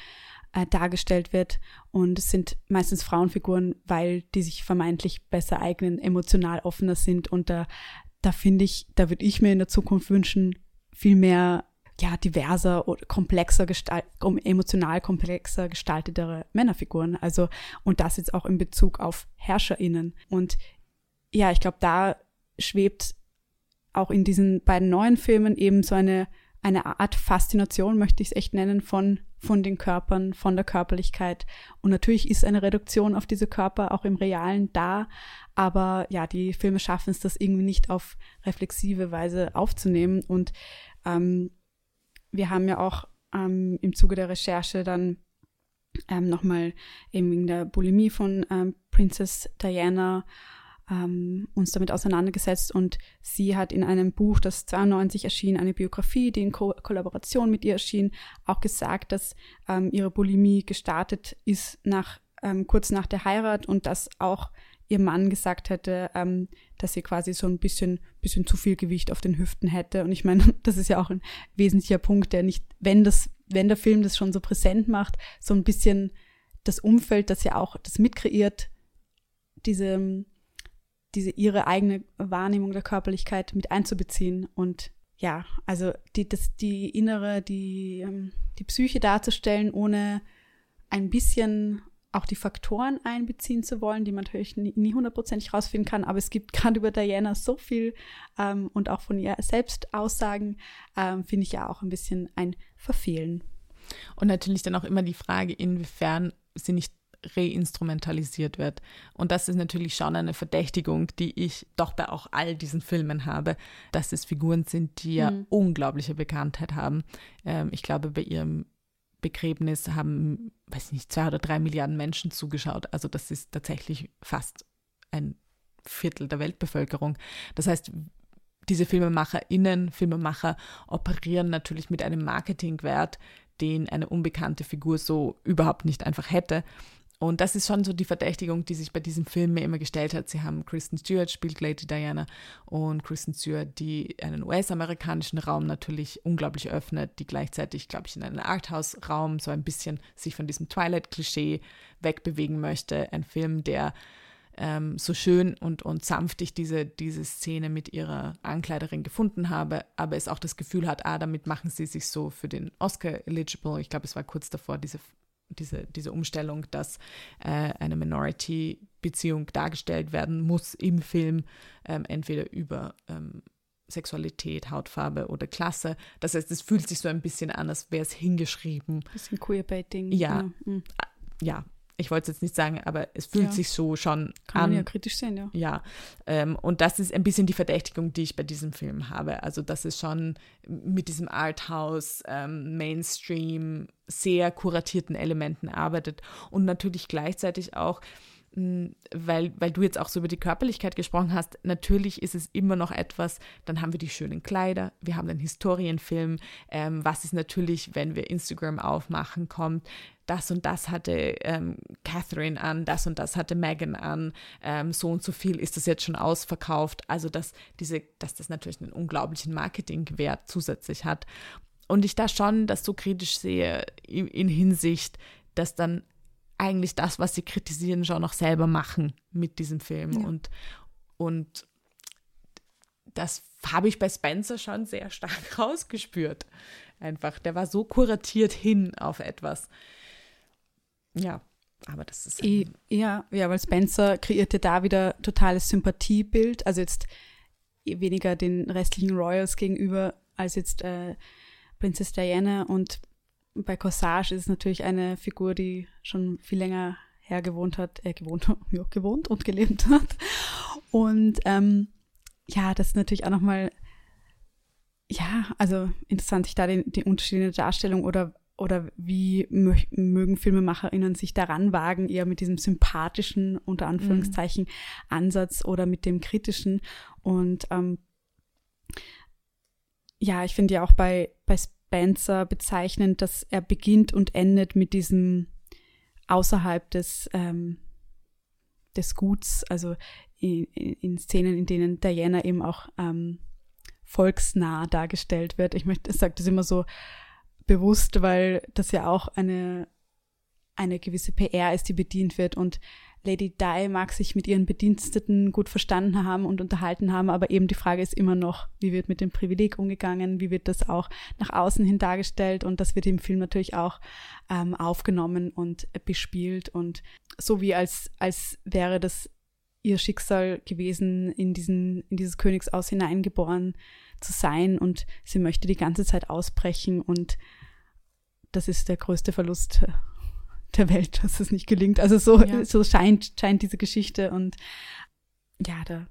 äh, dargestellt wird. Und es sind meistens Frauenfiguren, weil die sich vermeintlich besser eignen, emotional offener sind. Und da, da finde ich, da würde ich mir in der Zukunft wünschen, viel mehr ja, diverser oder komplexer gestalt, emotional komplexer gestaltetere Männerfiguren. Also, und das jetzt auch in Bezug auf HerrscherInnen. Und ja, ich glaube, da schwebt auch in diesen beiden neuen Filmen eben so eine, eine Art Faszination, möchte ich es echt nennen, von, von den Körpern, von der Körperlichkeit. Und natürlich ist eine Reduktion auf diese Körper auch im Realen da, aber ja, die Filme schaffen es, das irgendwie nicht auf reflexive Weise aufzunehmen. Und ähm, wir haben ja auch ähm, im Zuge der Recherche dann ähm, nochmal eben wegen der Bulimie von ähm, Princess Diana ähm, uns damit auseinandergesetzt und sie hat in einem Buch, das 92 erschien, eine Biografie, die in Ko Kollaboration mit ihr erschien, auch gesagt, dass ähm, ihre Bulimie gestartet ist nach ähm, kurz nach der Heirat und dass auch ihr Mann gesagt hätte, ähm, dass sie quasi so ein bisschen, bisschen zu viel Gewicht auf den Hüften hätte. Und ich meine, das ist ja auch ein wesentlicher Punkt, der nicht, wenn das, wenn der Film das schon so präsent macht, so ein bisschen das Umfeld, das ja auch das mitkreiert, diese, diese ihre eigene Wahrnehmung der Körperlichkeit mit einzubeziehen und ja, also die, das, die innere, die, ähm, die Psyche darzustellen, ohne ein bisschen auch die Faktoren einbeziehen zu wollen, die man natürlich nie hundertprozentig rausfinden kann. Aber es gibt gerade über Diana so viel ähm, und auch von ihr selbst Aussagen, ähm, finde ich ja auch ein bisschen ein Verfehlen. Und natürlich dann auch immer die Frage, inwiefern sie nicht reinstrumentalisiert wird. Und das ist natürlich schon eine Verdächtigung, die ich doch bei auch all diesen Filmen habe, dass es Figuren sind, die ja Mhm. unglaubliche Bekanntheit haben. Ähm, ich glaube, bei ihrem Begräbnis haben, weiß nicht, zwei oder drei Milliarden Menschen zugeschaut. Also das ist tatsächlich fast ein Viertel der Weltbevölkerung. Das heißt, diese FilmemacherInnen, Filmemacher operieren natürlich mit einem Marketingwert, den eine unbekannte Figur so überhaupt nicht einfach hätte. Und das ist schon so die Verdächtigung, die sich bei diesem Film mir immer gestellt hat. Sie haben Kristen Stewart spielt Lady Diana und Kristen Stewart, die einen US-amerikanischen Raum natürlich unglaublich öffnet, die gleichzeitig, glaube ich, in einen Arthouse-Raum so ein bisschen sich von diesem Twilight-Klischee wegbewegen möchte. Ein Film, der ähm, so schön und, und sanft ich diese, diese Szene mit ihrer Ankleiderin gefunden habe, aber es auch das Gefühl hat, ah, damit machen sie sich so für den Oscar eligible. Ich glaube, es war kurz davor, diese, diese, diese Umstellung, dass äh, eine Minority-Beziehung dargestellt werden muss im Film, ähm, entweder über ähm, Sexualität, Hautfarbe oder Klasse. Das heißt, es fühlt sich so ein bisschen an, als wäre es hingeschrieben. Bisschen Queerbaiting. Ja. mhm. Ja, ich wollte es jetzt nicht sagen, aber es fühlt Ja. sich so schon Kann an. man ja kritisch sehen, ja. Ja, ähm, und das ist ein bisschen die Verdächtigung, die ich bei diesem Film habe. Also, dass es schon mit diesem Arthouse, ähm, Mainstream, sehr kuratierten Elementen arbeitet und natürlich gleichzeitig auch weil, weil du jetzt auch so über die Körperlichkeit gesprochen hast, natürlich ist es immer noch etwas, dann haben wir die schönen Kleider, wir haben den Historienfilm, ähm, was ist natürlich, wenn wir Instagram aufmachen, kommt, das und das hatte ähm, Catherine an, das und das hatte Megan an, ähm, so und so viel ist das jetzt schon ausverkauft. Also, dass, diese, dass das natürlich einen unglaublichen Marketingwert zusätzlich hat. Und ich da schon das so kritisch sehe in, in Hinsicht, dass dann eigentlich das, was sie kritisieren, schon noch selber machen mit diesem Film. Ja. Und, und das habe ich bei Spencer schon sehr stark rausgespürt. Einfach, der war so kuratiert hin auf etwas. Ja, aber das ist. Ja, ja, weil Spencer kreierte da wieder totales Sympathiebild. Also jetzt weniger den restlichen Royals gegenüber als jetzt äh, Princess Diana und bei Corsage ist es natürlich eine Figur, die schon viel länger her gewohnt hat, äh, gewohnt, ja, gewohnt und gelebt hat. Und ähm, ja, das ist natürlich auch nochmal, ja, also interessant, sich da den, die unterschiedliche Darstellung oder oder wie mö mögen FilmemacherInnen sich daran wagen, eher mit diesem sympathischen, unter Anführungszeichen, mhm. Ansatz oder mit dem kritischen. Und ähm, ja, ich finde ja auch bei, bei Spencer bezeichnend, dass er beginnt und endet mit diesem außerhalb des, ähm, des Guts, also in, in, Szenen, in denen Diana eben auch ähm, volksnah dargestellt wird. Ich möchte, sage das immer so bewusst, weil das ja auch eine, eine gewisse PR ist, die bedient wird und Lady Di mag sich mit ihren Bediensteten gut verstanden haben und unterhalten haben, aber eben die Frage ist immer noch, wie wird mit dem Privileg umgegangen, wie wird das auch nach außen hin dargestellt? Und das wird im Film natürlich auch ähm, aufgenommen und bespielt. Und so wie als, als wäre das ihr Schicksal gewesen, in diesen, in dieses Königshaus hineingeboren zu sein und sie möchte die ganze Zeit ausbrechen und das ist der größte Verlust der Welt, dass es nicht gelingt. Also so, ja. so scheint, scheint diese Geschichte und ja, da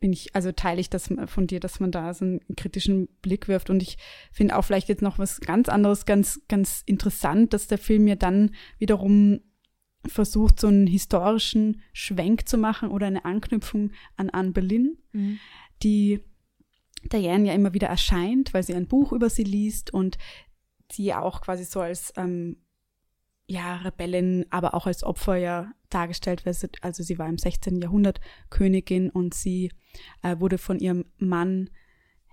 bin ich, also teile ich das von dir, dass man da so einen kritischen Blick wirft. Und ich finde auch vielleicht jetzt noch was ganz anderes, ganz, ganz interessant, dass der Film ja dann wiederum versucht, so einen historischen Schwenk zu machen oder eine Anknüpfung an Anne Boleyn, mhm. die Diane ja immer wieder erscheint, weil sie ein Buch über sie liest und sie auch quasi so als ähm, ja, Rebellin, aber auch als Opfer ja dargestellt wird. Also sie war im 16. Jahrhundert Königin und sie äh, wurde von ihrem Mann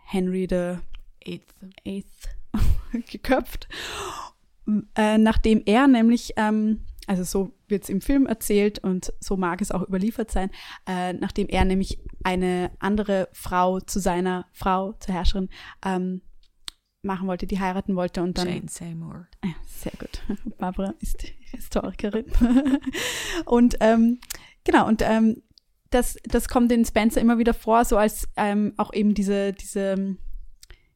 Henry the Eighth, Eighth geköpft, äh, nachdem er nämlich, ähm, also so wird es im Film erzählt und so mag es auch überliefert sein, äh, nachdem er nämlich eine andere Frau zu seiner Frau, zur Herrscherin, ähm, machen wollte, die heiraten wollte und dann. Jane Seymour. Ja, sehr gut. Barbara ist Historikerin. und ähm, genau, und ähm, das, das kommt in Spencer immer wieder vor, so als ähm, auch eben diese, diese ähm,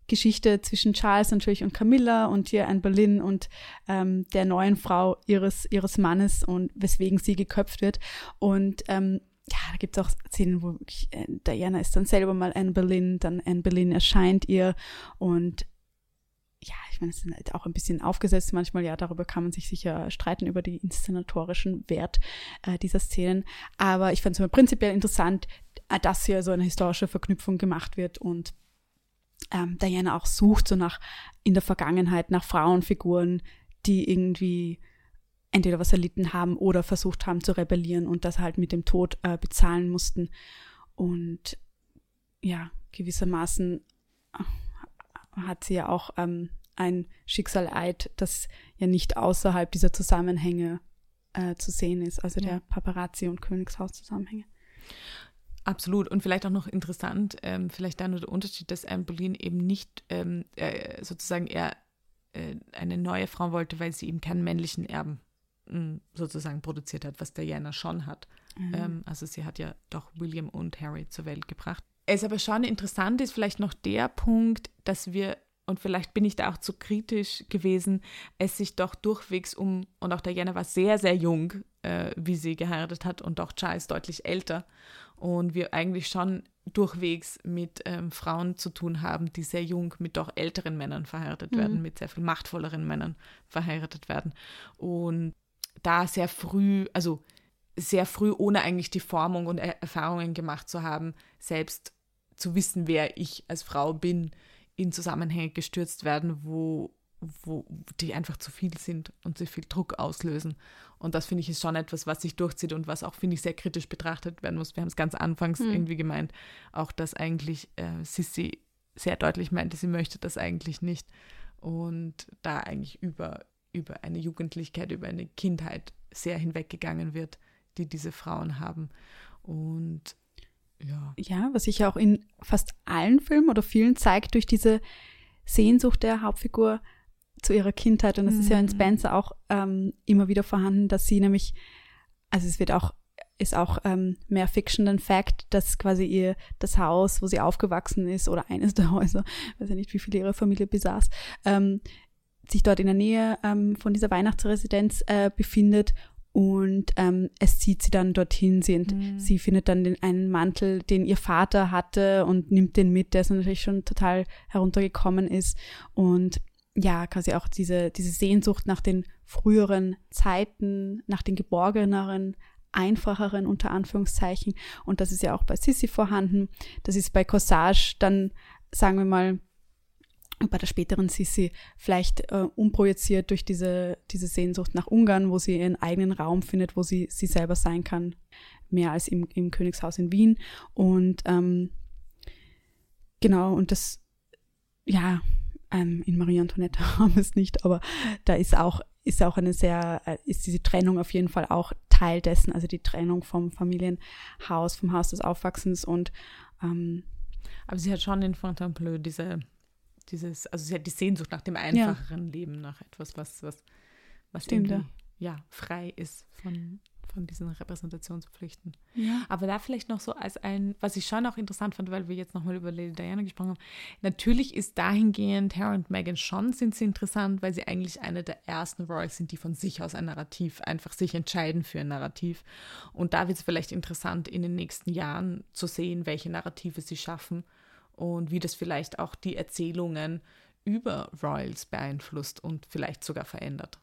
Geschichte zwischen Charles natürlich und Camilla und hier Anne Boleyn und ähm, der neuen Frau ihres, ihres Mannes und weswegen sie geköpft wird. Und ähm, ja, da gibt es auch Szenen, wo äh, Diana ist dann selber mal Anne Boleyn, dann Anne Boleyn erscheint ihr und ja, ich meine, es ist halt auch ein bisschen aufgesetzt manchmal, ja, darüber kann man sich sicher streiten, über die inszenatorischen Wert äh, dieser Szenen. Aber ich fand es prinzipiell interessant, äh, dass hier so eine historische Verknüpfung gemacht wird und ähm, Diana auch sucht, so nach in der Vergangenheit nach Frauenfiguren, die irgendwie entweder was erlitten haben oder versucht haben zu rebellieren und das halt mit dem Tod äh, bezahlen mussten. Und ja, gewissermaßen hat sie ja auch ähm, ein Schicksaleid, das ja nicht außerhalb dieser Zusammenhänge äh, zu sehen ist, also ja. der Paparazzi- und Königshaus-Zusammenhänge. Absolut. Und vielleicht auch noch interessant, ähm, vielleicht dann der Unterschied, dass Anne Boleyn eben nicht ähm, äh, sozusagen eher äh, eine neue Frau wollte, weil sie eben keinen männlichen Erben mh, mm, sozusagen produziert hat, was Diana schon hat. Mhm. Ähm, also sie hat ja doch William und Harry zur Welt gebracht. Es aber schon interessant ist vielleicht noch der Punkt, dass wir, und vielleicht bin ich da auch zu kritisch gewesen, es sich doch durchwegs um, und auch Diana war sehr, sehr jung, äh, wie sie geheiratet hat, und auch Charles deutlich älter. Und wir eigentlich schon durchwegs mit ähm, Frauen zu tun haben, die sehr jung mit doch älteren Männern verheiratet mhm. werden, mit sehr viel machtvolleren Männern verheiratet werden. Und da sehr früh, also sehr früh, ohne eigentlich die Formung und Erfahrungen gemacht zu haben, selbst zu wissen, wer ich als Frau bin, in Zusammenhänge gestürzt werden, wo, wo die einfach zu viel sind und zu viel Druck auslösen. Und das finde ich ist schon etwas, was sich durchzieht und was auch, finde ich, sehr kritisch betrachtet werden muss. Wir haben es ganz anfangs hm. irgendwie gemeint, auch dass eigentlich äh, Sissy sehr deutlich meinte, sie möchte das eigentlich nicht. Und da eigentlich über, über eine Jugendlichkeit, über eine Kindheit sehr hinweggegangen wird, die diese Frauen haben. Und ja. Ja, was sich ja auch in fast allen Filmen oder vielen zeigt durch diese Sehnsucht der Hauptfigur zu ihrer Kindheit. Und das mhm. ist ja in mhm. Spencer auch ähm, immer wieder vorhanden, dass sie nämlich, also es wird auch, ist auch ähm, mehr Fiction than Fact, dass quasi ihr das Haus, wo sie aufgewachsen ist, oder eines der Häuser, weiß ja nicht, wie viele ihre Familie besaß, ähm, sich dort in der Nähe ähm, von dieser Weihnachtsresidenz äh, befindet und ähm, es zieht sie dann dorthin. Sie, mhm. sie findet dann den, einen Mantel, den ihr Vater hatte und nimmt den mit, der so natürlich schon total heruntergekommen ist. Und ja, quasi auch diese, diese Sehnsucht nach den früheren Zeiten, nach den geborgeneren, einfacheren, unter Anführungszeichen. Und das ist ja auch bei Sissy vorhanden. Das ist bei Corsage dann, sagen wir mal, bei der späteren Sissi vielleicht äh, umprojiziert durch diese, diese Sehnsucht nach Ungarn, wo sie ihren eigenen Raum findet, wo sie sie selber sein kann, mehr als im, im Königshaus in Wien. Und ähm, genau, und das, ja, ähm, in Marie Antoinette haben wir es nicht, aber da ist auch, ist auch eine sehr, äh, ist diese Trennung auf jeden Fall auch Teil dessen, also die Trennung vom Familienhaus, vom Haus des Aufwachsens und ähm, aber sie hat schon in Fontainebleau diese dieses, also sie hat die Sehnsucht nach dem einfacheren ja. Leben, nach etwas, was, was, was Stimmt, irgendwie, ja. ja, frei ist von, von diesen Repräsentationspflichten. Ja. Aber da vielleicht noch so als ein, was ich schon auch interessant fand, weil wir jetzt nochmal über Lady Diana gesprochen haben. Natürlich ist dahingehend Harry und Meghan schon sind sie interessant, weil sie eigentlich eine der ersten Royals sind, die von sich aus ein Narrativ einfach sich entscheiden für ein Narrativ. Und da wird es vielleicht interessant, in den nächsten Jahren zu sehen, welche Narrative sie schaffen und wie das vielleicht auch die Erzählungen über Royals beeinflusst und vielleicht sogar verändert.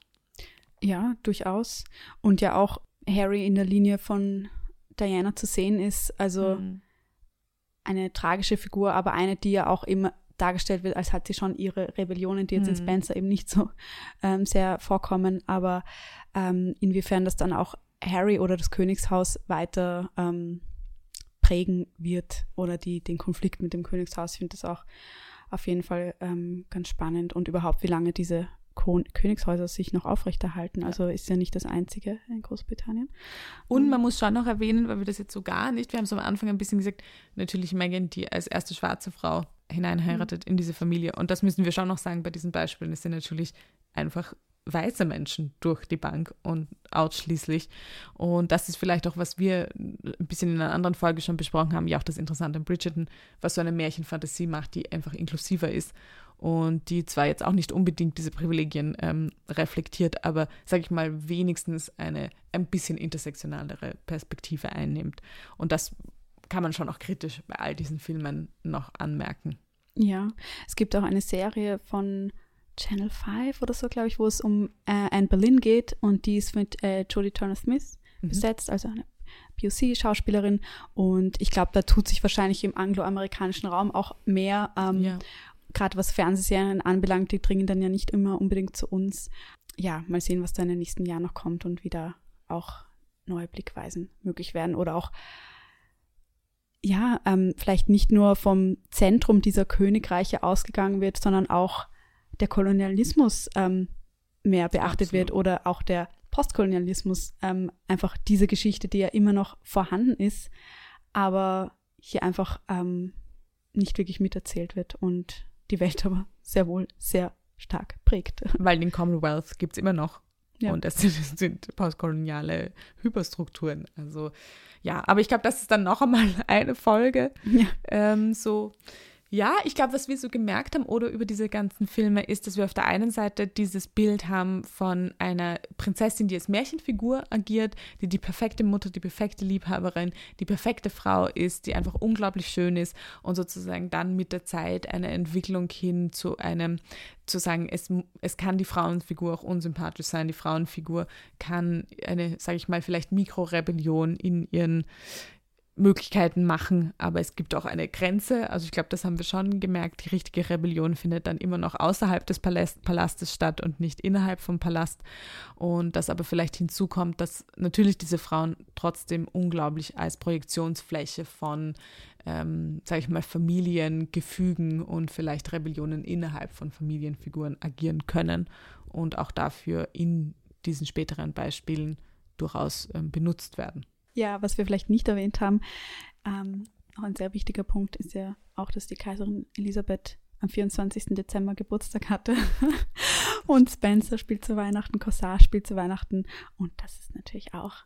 Ja, durchaus. Und ja auch Harry in der Linie von Diana zu sehen ist, also mhm. eine tragische Figur, aber eine, die ja auch immer dargestellt wird, als hat sie schon ihre Rebellionen, die jetzt mhm. in Spencer eben nicht so ähm, sehr vorkommen, aber ähm, inwiefern das dann auch Harry oder das Königshaus weiter ähm, prägen wird oder die, den Konflikt mit dem Königshaus. Ich finde das auch auf jeden Fall ähm, ganz spannend und überhaupt, wie lange diese Kon Königshäuser sich noch aufrechterhalten. Also ist ja nicht das einzige in Großbritannien. Und man muss schon noch erwähnen, weil wir das jetzt so gar nicht, wir haben es am Anfang ein bisschen gesagt, natürlich Megan, die als erste schwarze Frau hineinheiratet mhm. in diese Familie. Und das müssen wir schon noch sagen bei diesen Beispielen. Es sind natürlich einfach weiße Menschen durch die Bank und ausschließlich. Und das ist vielleicht auch, was wir ein bisschen in einer anderen Folge schon besprochen haben, ja auch das Interessante an Bridgerton, was so eine Märchenfantasie macht, die einfach inklusiver ist und die zwar jetzt auch nicht unbedingt diese Privilegien ähm, reflektiert, aber, sage ich mal, wenigstens eine ein bisschen intersektionalere Perspektive einnimmt. Und das kann man schon auch kritisch bei all diesen Filmen noch anmerken. Ja, es gibt auch eine Serie von Channel 5 oder so, glaube ich, wo es um äh, Anne Boleyn geht und die ist mit äh, Jodie Turner-Smith mhm. besetzt, also eine POC-Schauspielerin und ich glaube, da tut sich wahrscheinlich im angloamerikanischen Raum auch mehr, ähm, ja. gerade was Fernsehserien anbelangt, die dringen dann ja nicht immer unbedingt zu uns. Ja, mal sehen, was da in den nächsten Jahren noch kommt und wie da auch neue Blickweisen möglich werden oder auch ja, ähm, vielleicht nicht nur vom Zentrum dieser Königreiche ausgegangen wird, sondern auch der Kolonialismus ähm, mehr beachtet Absolut. wird oder auch der Postkolonialismus, ähm, einfach diese Geschichte, die ja immer noch vorhanden ist, aber hier einfach ähm, nicht wirklich miterzählt wird und die Welt aber sehr wohl sehr stark prägt. Weil den Commonwealth gibt es immer noch. Ja. Und das sind, sind postkoloniale Hyperstrukturen. Also ja, aber ich glaube, das ist dann noch einmal eine Folge. Ja. Ähm, so Ja, ich glaube, was wir so gemerkt haben oder über diese ganzen Filme ist, dass wir auf der einen Seite dieses Bild haben von einer Prinzessin, die als Märchenfigur agiert, die die perfekte Mutter, die perfekte Liebhaberin, die perfekte Frau ist, die einfach unglaublich schön ist und sozusagen dann mit der Zeit eine Entwicklung hin zu einem, zu sagen, es, es kann die Frauenfigur auch unsympathisch sein, die Frauenfigur kann eine, sage ich mal, vielleicht Mikrorebellion in ihren Möglichkeiten machen, aber es gibt auch eine Grenze. Also ich glaube, das haben wir schon gemerkt. Die richtige Rebellion findet dann immer noch außerhalb des Palast Palastes statt und nicht innerhalb vom Palast. Und dass aber vielleicht hinzukommt, dass natürlich diese Frauen trotzdem unglaublich als Projektionsfläche von, ähm, sage ich mal, Familiengefügen und vielleicht Rebellionen innerhalb von Familienfiguren agieren können und auch dafür in diesen späteren Beispielen durchaus ähm, benutzt werden. Ja, was wir vielleicht nicht erwähnt haben, ähm, auch ein sehr wichtiger Punkt ist ja auch, dass die Kaiserin Elisabeth am 24. Dezember Geburtstag hatte. und Spencer spielt zu Weihnachten, Cossard spielt zu Weihnachten. Und das ist natürlich auch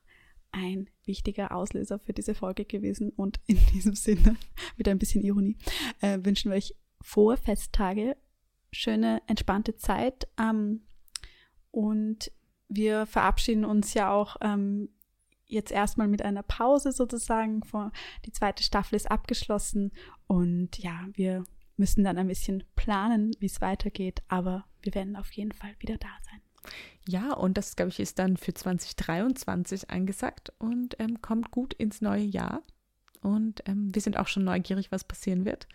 ein wichtiger Auslöser für diese Folge gewesen. Und in diesem Sinne, mit ein bisschen Ironie, äh, wünschen wir euch frohe Festtage, schöne, entspannte Zeit. Ähm, und wir verabschieden uns ja auch ähm, jetzt erstmal mit einer Pause sozusagen. Die zweite Staffel ist abgeschlossen und ja, wir müssen dann ein bisschen planen, wie es weitergeht, aber wir werden auf jeden Fall wieder da sein. Ja, und das, glaube ich, ist dann für 2023 angesagt und ähm, kommt gut ins neue Jahr. Und ähm, wir sind auch schon neugierig, was passieren wird.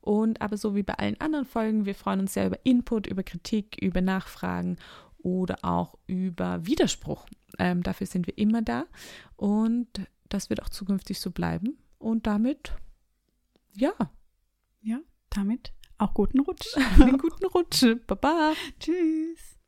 Und aber so wie bei allen anderen Folgen, wir freuen uns sehr über Input, über Kritik, über Nachfragen oder auch über Widerspruch. Ähm, dafür sind wir immer da und das wird auch zukünftig so bleiben. Und damit, ja. Ja, damit auch guten Rutsch. Einen guten Rutsch. Baba. Tschüss.